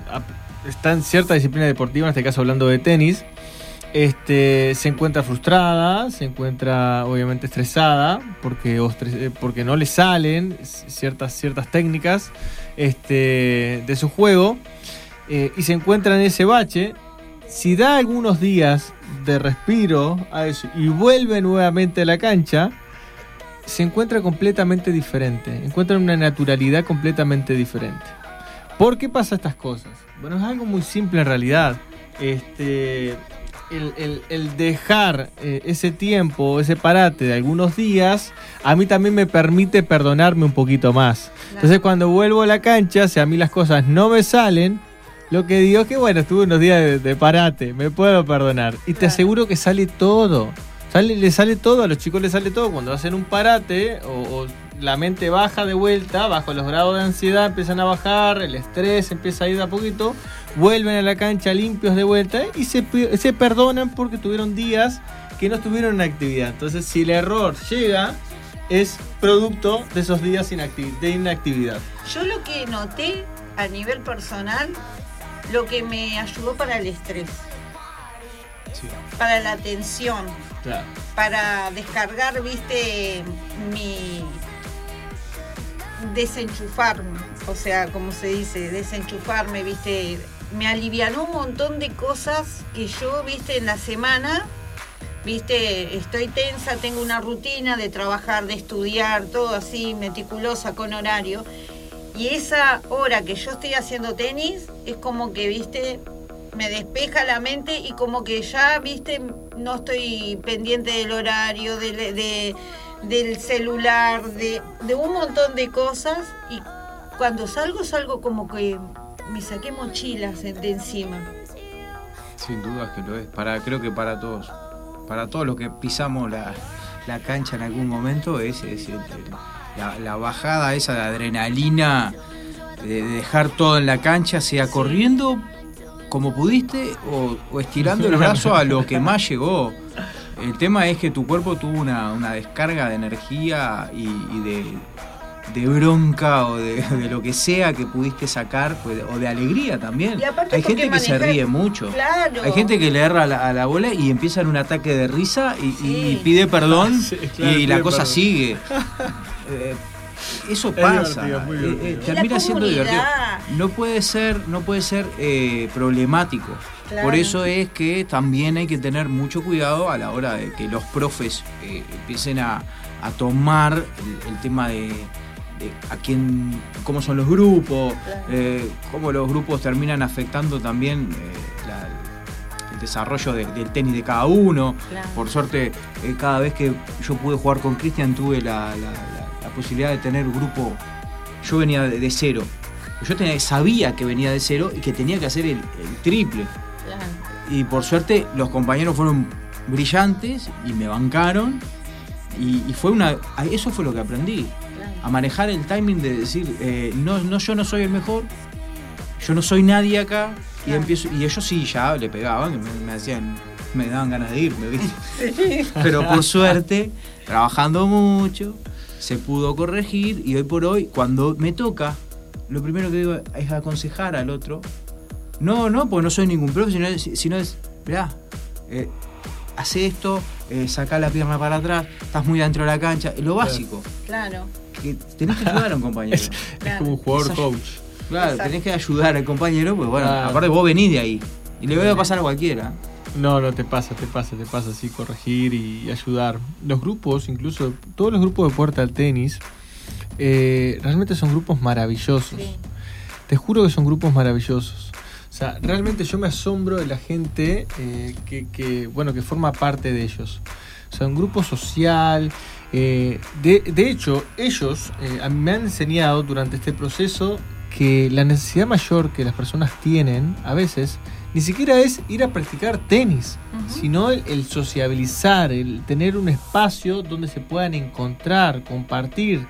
S3: está en cierta disciplina deportiva, en este caso hablando de tenis, este, se encuentra frustrada, se encuentra obviamente estresada porque, eh, porque no le salen ciertas, ciertas técnicas este, de su juego eh, y se encuentra en ese bache, si da algunos días de respiro a eso y vuelve nuevamente a la cancha, se encuentra completamente diferente, encuentra una naturalidad completamente diferente. ¿Por qué pasa estas cosas? Bueno, es algo muy simple en realidad. Este, el, el- el dejar eh, ese tiempo, ese parate de algunos días, a mí también me permite perdonarme un poquito más. Entonces cuando vuelvo a la cancha, si a mí las cosas no me salen, lo que digo es que bueno, estuve unos días de, de parate, me puedo perdonar. Y te
S2: Claro.
S3: aseguro que sale todo. Sale, le sale todo, a los chicos les sale todo. Cuando hacen un parate o, o la mente baja de vuelta, bajo los grados de ansiedad empiezan a bajar, el estrés empieza a ir de a poquito, vuelven a la cancha limpios de vuelta y se, se perdonan porque tuvieron días que no estuvieron en actividad. Entonces, si el error llega, es producto de esos días de inactividad.
S2: Yo lo que noté a nivel personal, lo que me ayudó para el estrés, para la tensión,
S3: Claro.
S2: para descargar, viste, mi desenchufarme, o sea, como se dice, desenchufarme, viste, me alivianó un montón de cosas que yo, viste, en la semana, viste, estoy tensa, tengo una rutina de trabajar, de estudiar, todo así, meticulosa, con horario. Y esa hora que yo estoy haciendo tenis es como que, viste, me despeja la mente y como que ya, viste, no estoy pendiente del horario, del, de- del celular, de, de un montón de cosas. Y cuando salgo, salgo como que me saqué mochilas de de encima.
S4: Sin duda que lo es. Para, creo que para todos. Para todos los que pisamos la, la cancha en algún momento, es, es el- la, bajada esa de adrenalina, de, de dejar todo en la cancha, sea corriendo como pudiste o, estirando el brazo a lo que más llegó. El tema es que tu cuerpo tuvo una, una descarga de energía y de, de bronca o de, de lo que sea que pudiste sacar, pues, o de alegría también. Hay gente que se ríe mucho.
S2: Claro.
S4: Hay gente que le erra a la, a la bola y empieza en un ataque de risa y, pide perdón
S3: Sí, claro,
S4: y la cosa
S3: perdón.
S4: sigue. Eh, eso
S3: Es
S4: pasa.
S3: divertido, es muy
S4: eh, eh, termina siendo divertido. No puede ser, no puede ser eh, problemático.
S2: Claro.
S4: Por eso es que también hay que tener mucho cuidado a la hora de que los profes eh, empiecen a, a tomar el, tema de, a quién, cómo son los grupos, eh, cómo los grupos terminan afectando también eh, el desarrollo del tenis de cada uno. Por suerte, eh, cada vez que yo pude jugar con Cristian tuve la, posibilidad de tener grupo. Yo venía de, cero. Yo tenía, sabía que venía de cero y que tenía que hacer el, triple. Y por suerte los compañeros fueron brillantes y me bancaron. Y, fue una. Eso fue lo que aprendí. A manejar el timing de decir, eh, no, no, yo no soy el mejor, yo no soy nadie acá. Y empiezo, y ellos sí ya le pegaban, me, hacían, me daban ganas de irme, ¿viste? Pero por suerte, trabajando mucho, se pudo corregir y hoy por hoy, cuando me toca, lo primero que digo es aconsejar al otro. No, no, porque no soy ningún profe, sino, es, mirá, eh, hace esto, eh, saca la pierna para atrás, estás muy dentro de la cancha, lo básico.
S2: Claro.
S4: Que tenés que ayudar a un compañero.
S3: es, como un jugador coach.
S4: Claro, tenés que ayudar al compañero, pues bueno, aparte vos venís de ahí. Y le voy a pasar a cualquiera.
S3: No, no, te pasa, te pasa, te pasa así, corregir y ayudar. Los grupos, incluso todos los grupos de puerta al tenis, eh, realmente son grupos maravillosos. Te juro que son grupos maravillosos. O sea, realmente yo me asombro de la gente eh, que, bueno, que forma parte de ellos. O sea, un grupo social. Eh, de, hecho, ellos eh, me han enseñado durante este proceso que la necesidad mayor que las personas tienen a veces ni siquiera es ir a practicar tenis, sino el, sociabilizar, el tener un espacio donde se puedan encontrar, compartir,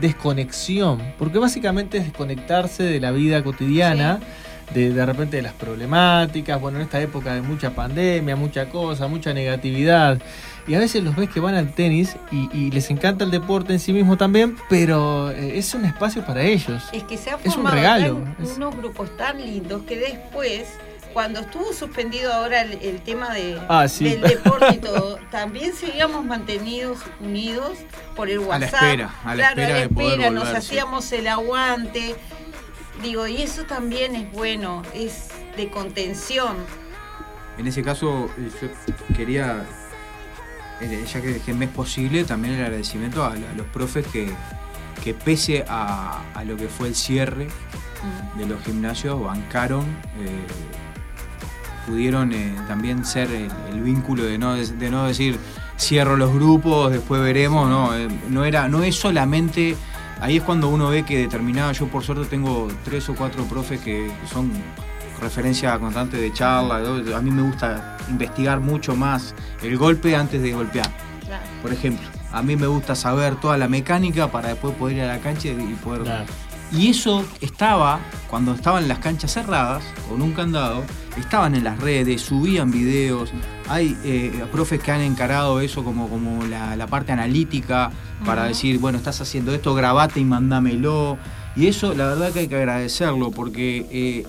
S3: desconexión, porque básicamente es desconectarse de la vida cotidiana de, de repente de las problemáticas, bueno, en esta época de mucha pandemia, mucha cosa, mucha negatividad. Y a veces los ves que van al tenis y, les encanta el deporte en sí mismo también, pero eh, es un espacio para ellos.
S2: Es que se ha formado es un regalo. unos grupos tan lindos que después cuando estuvo suspendido ahora el, tema de,
S3: ah,
S2: del deporte y todo, también seguíamos mantenidos unidos por el WhatsApp.
S4: A la espera, a la espera, de poder
S2: nos hacíamos el aguante. Digo, y eso también es bueno, es de contención.
S4: En ese caso, eh, yo quería, ya que, que me es posible, también el agradecimiento a, los profes que, que pese a, lo que fue el cierre mm. de los gimnasios, bancaron, eh, pudieron también ser el, vínculo de no, de no decir cierro los grupos, después veremos, no, no, era, no es solamente ahí es cuando uno ve que determinada, yo por suerte tengo tres o cuatro profes que son referencia constante de charla, a mí me gusta investigar mucho más el golpe antes de golpear. Por ejemplo, a mí me gusta saber toda la mecánica para después poder ir a la cancha y poder... Y eso estaba, cuando estaban las canchas cerradas, con un candado, estaban en las redes, subían videos. Hay eh, profes que han encarado eso como, como la, parte analítica para decir, bueno, estás haciendo esto, grabate y mándamelo. Y eso la verdad que hay que agradecerlo, porque eh,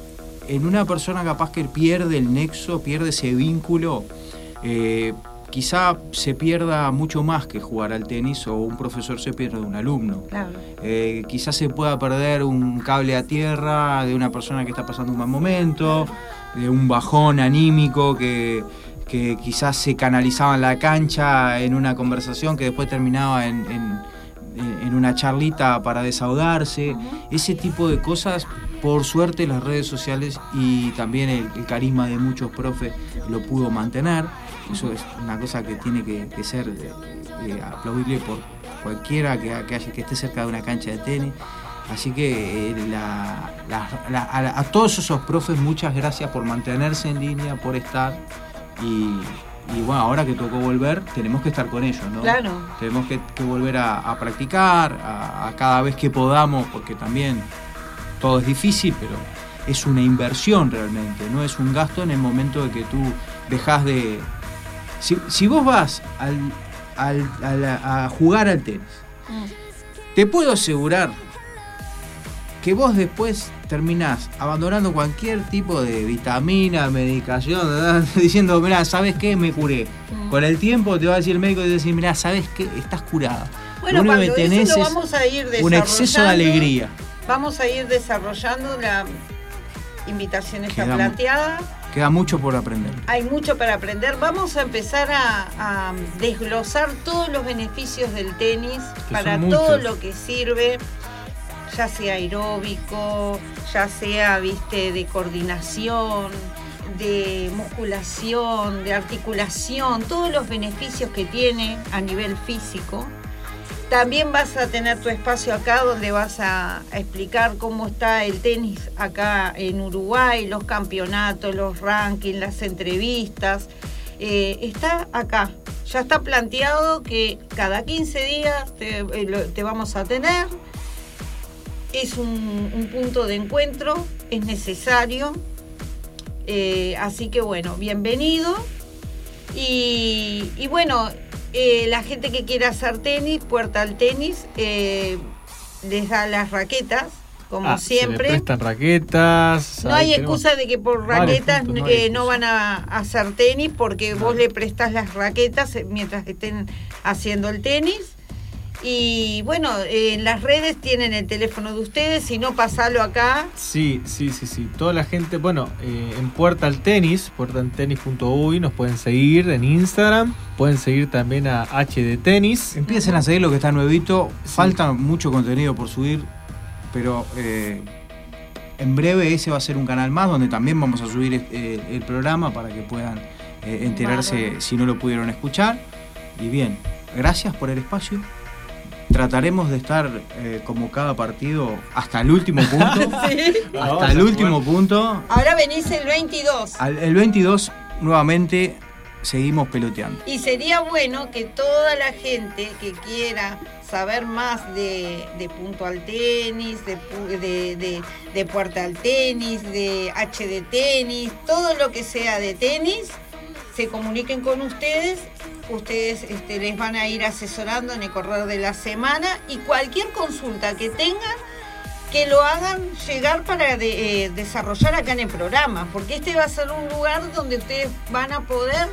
S4: en una persona capaz que pierde el nexo, pierde ese vínculo, eh, quizá se pierda mucho más que jugar al tenis o un profesor se pierde de un alumno. Claro. Eh, quizás se pueda perder un cable a tierra de una persona que está pasando un mal momento, de un bajón anímico que, quizás se canalizaba en la cancha en una conversación que después terminaba en, una charlita para desahogarse. Ese tipo de cosas, por suerte, las redes sociales y también el carisma de muchos profes lo pudo mantener. Eso es una cosa que tiene que, ser eh, eh, aplaudible por cualquiera que, haya, que esté cerca de una cancha de tenis. Así que eh, a, todos esos profes, muchas gracias por mantenerse en línea, por estar. Y, bueno, ahora que tocó volver, tenemos que estar con ellos, ¿no?
S2: Claro.
S4: Tenemos que, volver a, practicar, a, cada vez que podamos, porque también todo es difícil, pero es una inversión realmente, no es un gasto en el momento de que tú dejas de, si, vos vas a jugar al tenis, mm. te puedo asegurar que vos después terminás abandonando cualquier tipo de vitamina, medicación, diciendo, mira, ¿sabes qué? Me curé. Mm. Con el tiempo te va a decir el médico y te va a decir, ¿sabes qué? Estás curado.
S2: Bueno, lo único que tenés vamos a ir
S4: un exceso de alegría.
S2: Vamos a ir desarrollando la invitación está planteada
S4: queda mucho por aprender.
S2: Hay mucho para aprender. Vamos a empezar a, a desglosar todos los beneficios del tenis
S3: Que
S2: para todo lo que sirve, ya sea aeróbico, ya sea, viste, de coordinación, de musculación, de articulación, todos los beneficios que tiene a nivel físico. También vas a tener tu espacio acá donde vas a, explicar cómo está el tenis acá en Uruguay, los campeonatos, los rankings, las entrevistas. Eh, está acá. Ya está planteado que cada 15 días te, eh, te vamos a tener. Es un, un punto de encuentro, es necesario. Eh, así que bueno, bienvenido. Y bueno, eh, la gente que quiera hacer tenis, Puerta al Tenis, eh, les da las raquetas, como
S3: Ah, se
S2: siempre.
S3: prestan raquetas.
S2: No hay excusa de que por raquetas
S3: puntos, no
S2: eh, no van a hacer tenis porque vos le prestás las raquetas eh, mientras estén haciendo el tenis. Y bueno, en las redes tienen el teléfono de ustedes, si no, pasalo acá.
S3: Sí, sí, sí, sí. Toda la gente, bueno, eh, en Puerta al Tenis, puertaltenis.uy, nos pueden seguir en Instagram. Pueden seguir también a HD Tenis.
S4: Empiecen a seguir lo que está nuevito. Falta mucho contenido por subir, pero eh, en breve ese va a ser un canal más donde también vamos a subir eh, el programa para que puedan eh, enterarse si no lo pudieron escuchar. Y bien, gracias por el espacio. Trataremos de estar eh, como cada partido hasta el último punto.
S2: Sí.
S4: Hasta el último punto.
S2: Ahora venís el 22.
S4: Al- el 22 nuevamente seguimos peloteando.
S2: Y sería bueno que toda la gente que quiera saber más de, de punto al tenis, de, pu- de, de- de puerta al tenis, de HD tenis, todo lo que sea de tenis, se comuniquen con ustedes. Ustedes este, les van a ir asesorando en el correr de la semana y cualquier consulta que tengan, que lo hagan llegar para de- eh, desarrollar acá en el programa, porque este va a ser un lugar donde ustedes van a poder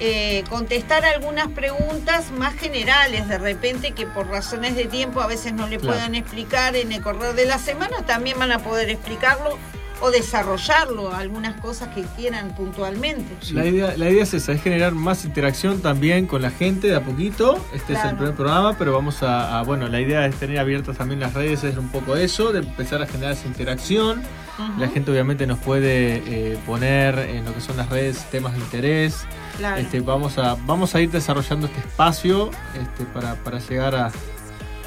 S2: eh, contestar algunas preguntas más generales, de repente que por razones de tiempo a veces no le
S3: Claro.
S2: puedan explicar en el correr de la semana, también van a poder explicarlo o desarrollarlo, algunas cosas que quieran puntualmente.
S3: La, idea, la idea es esa, es generar más interacción también con la gente de a poquito. Este es el primer programa, pero vamos a, a- bueno, la idea es tener abiertas también las redes, es un poco eso, de empezar a generar esa interacción. La gente obviamente nos puede eh, poner en lo que son las redes temas de interés.
S2: claro.
S3: Este, vamos, a, vamos a ir desarrollando este espacio este, para, para llegar a,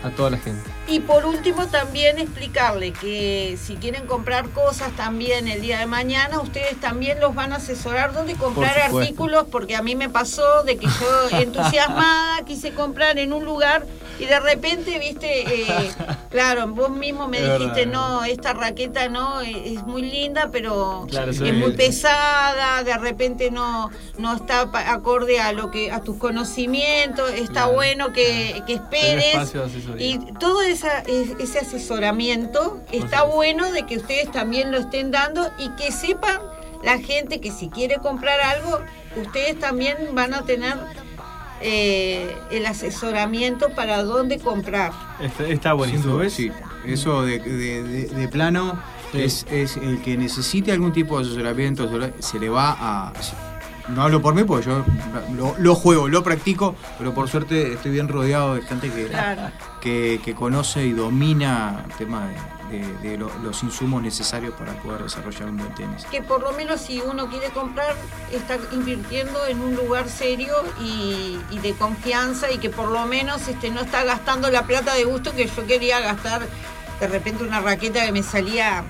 S3: a toda la gente.
S2: Y por último también explicarle que si quieren comprar cosas también el día de mañana, ustedes también los van a asesorar dónde comprar artículos, porque a mí me pasó de que yo entusiasmada quise comprar en un lugar y de repente, viste, eh, claro, vos mismo me
S3: Es
S2: dijiste,
S3: verdad,
S2: no, esta raqueta no, es es muy linda, pero
S3: Claro,
S2: es muy pesada, de repente no, no está acorde a lo que a tus conocimientos, está
S3: Claro.
S2: bueno que, esperes. Y todo esa, ese asesoramiento está bueno de que ustedes también lo estén dando y que sepan la gente que si quiere comprar algo, ustedes también van a tener eh, el asesoramiento para dónde comprar.
S3: Está, está buenísimo.
S4: Eso de, de- de- de plano
S3: Sí.
S4: es, es el que necesite algún tipo de asesoramiento, se le va a... No hablo por mí porque yo lo, lo juego, lo practico, pero por suerte estoy bien rodeado de gente que,
S2: Claro.
S4: que, que conoce y domina el tema de, de- de lo- los insumos necesarios para poder desarrollar un buen tenis.
S2: Que por lo menos si uno quiere comprar, está invirtiendo en un lugar serio y, y de confianza y que por lo menos este, no está gastando la plata de gusto que yo quería gastar de repente una raqueta que me salía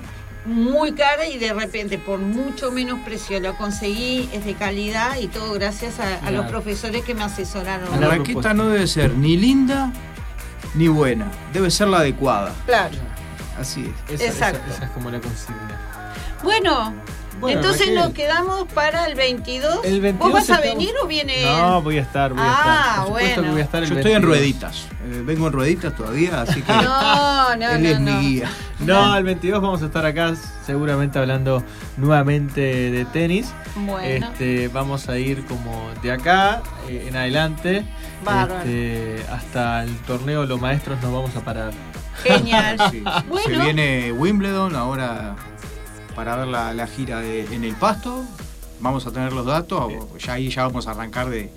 S2: muy cara y de repente por mucho menos precio lo conseguí, es de calidad y todo gracias a, a los profesores que me asesoraron.
S4: La raqueta no debe ser ni linda ni buena, debe ser la adecuada.
S2: Claro.
S4: Así es.
S3: Esa, esa-
S2: Exacto.
S3: esa es como la consigna.
S2: Bueno,
S3: Bueno,
S2: entonces
S3: Raquel.
S2: nos quedamos para el 22.
S3: El 22
S2: ¿Vos vas a venir o viene?
S3: No, voy a estar, voy a
S2: Ah,
S3: estar. Por
S2: bueno.
S3: que voy a estar el
S4: Yo estoy en
S3: 22.
S4: rueditas, eh, vengo en rueditas todavía, así que
S2: No, no,
S4: él
S2: no,
S4: es
S2: no.
S4: mi guía.
S3: No, el 22 vamos a estar acá seguramente hablando nuevamente de tenis.
S2: Bueno.
S3: Este, vamos a ir como de acá eh, en adelante. Este, hasta el torneo Los Maestros nos vamos a parar.
S2: Genial.
S4: Sí.
S2: Bueno.
S4: Se viene Wimbledon ahora para ver la, la gira de- en el pasto vamos a tener los datos, ya ahí ya vamos a arrancar de,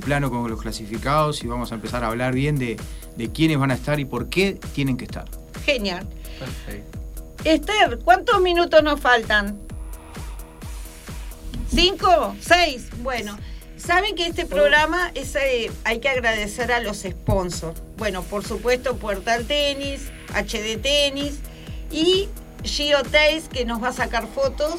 S4: plano con los clasificados y vamos a empezar a hablar bien de, de quiénes van a estar y por qué tienen que estar.
S2: Genial. Perfecto. Esther, ¿cuántos minutos nos faltan? ¿Cinco? ¿Seis? Bueno, saben que este programa es, eh, hay que agradecer a los sponsors. Bueno, por supuesto, Puertal Tenis, HD Tenis y Gio que nos va a sacar fotos.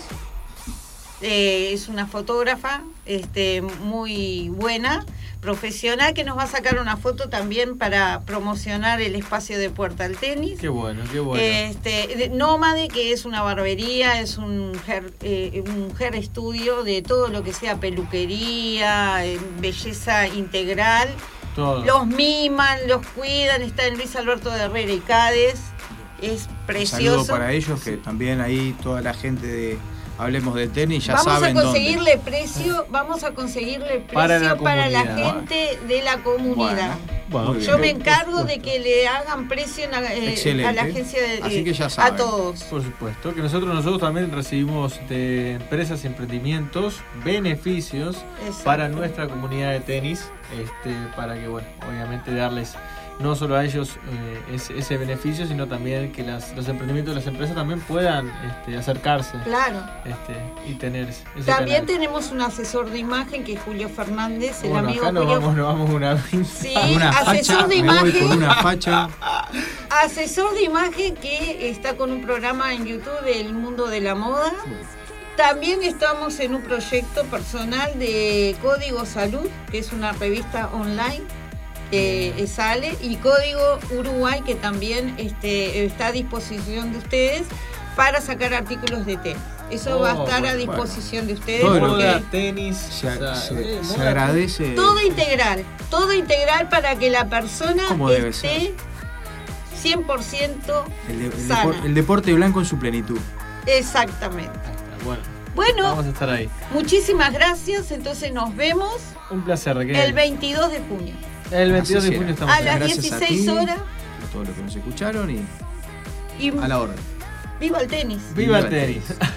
S2: Eh, es una fotógrafa este, muy buena profesional que nos va a sacar una foto también para promocionar el espacio de Puerta al Tenis.
S3: Qué bueno, qué bueno.
S2: Este, Nómade, que es una barbería, es un hair, eh, un hair estudio de todo lo que sea peluquería, eh, belleza integral. Los miman, los cuidan, está en Luis Alberto de Herrera y Cádiz. Es precioso.
S4: Un saludo para ellos, que también ahí toda la gente de hablemos de tenis, ya saben
S2: Vamos a conseguirle precio, vamos a conseguirle precio para la, gente de la comunidad. Yo me encargo de que le hagan precio eh, a la agencia de,
S4: Así que ya saben.
S2: a todos.
S3: Por supuesto, que nosotros nosotros también recibimos de empresas y emprendimientos beneficios para nuestra comunidad de tenis, este, para que bueno, obviamente darles no solo a ellos eh, ese, beneficio, sino también que los emprendimientos de las empresas también puedan este, acercarse
S2: claro.
S3: este, y tener ese
S2: También tenemos un asesor de imagen que es Julio Fernández, el amigo
S3: acá
S2: Julio.
S3: Vamos, vamos una,
S2: sí, asesor de imagen.
S4: una facha.
S2: asesor de imagen que está con un programa en YouTube del mundo de la moda. También estamos en un proyecto personal de Código Salud, que es una revista online eh, sale y Código Uruguay que también este, está a disposición de ustedes para sacar artículos de tenis. Eso va a oh, estar a disposición de ustedes.
S3: Todo tenis,
S4: se, eh, agradece.
S2: Todo integral, todo integral para que la persona esté 100%
S4: el,
S2: sana.
S4: el deporte blanco en su plenitud.
S2: Exactamente.
S3: Bueno.
S2: Bueno,
S3: vamos a estar ahí.
S2: Muchísimas gracias. Entonces nos vemos.
S3: Un placer,
S2: El 22 de junio.
S3: El 22 de junio estamos
S2: A las 16 horas.
S4: A todos los que nos escucharon y, a la hora.
S2: Viva el tenis.
S3: Viva, el tenis.
S5: sé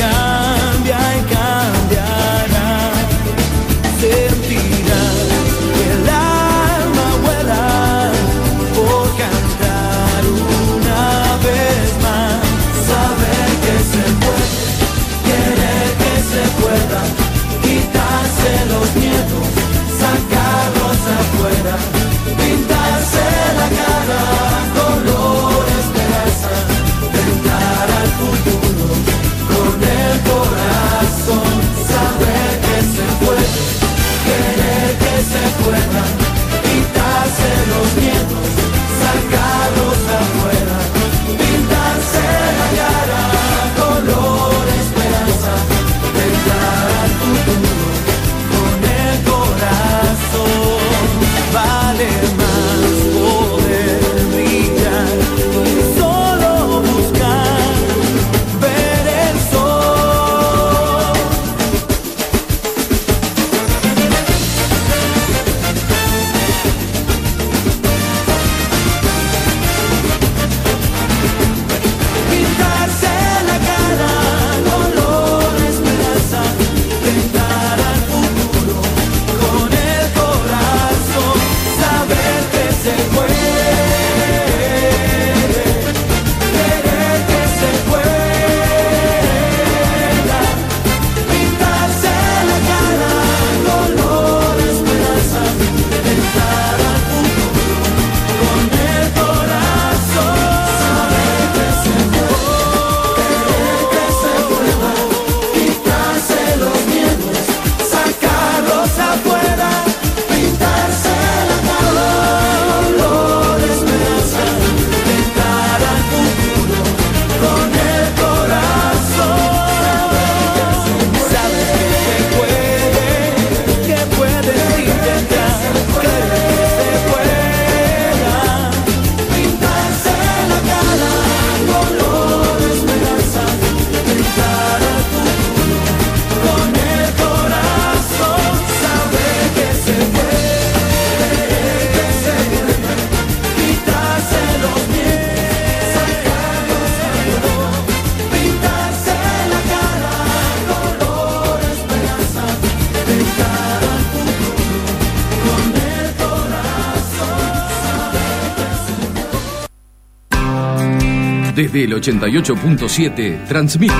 S6: Desde el 88.7 transmite.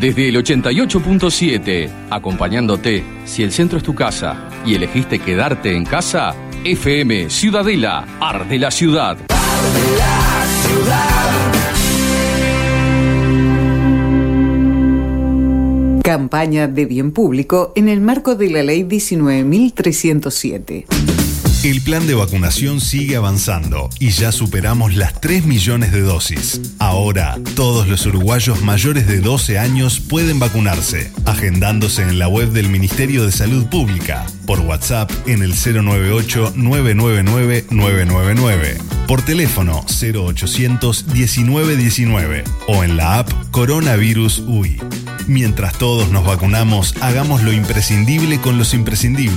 S6: Desde el 88.7, acompañándote, si el centro es tu casa y elegiste quedarte en casa, FM Ciudadela, Arde la Ciudad.
S7: Campaña de bien público en el marco de la Ley 19.307.
S8: El plan de vacunación sigue avanzando y ya superamos las 3 millones de dosis. Ahora, todos los uruguayos mayores de 12 años pueden vacunarse, agendándose en la web del Ministerio de Salud Pública, por WhatsApp en el 098-999-999, por teléfono 0800 1919 o en la app Coronavirus UI. Mientras todos nos vacunamos, hagamos lo imprescindible con los imprescindibles.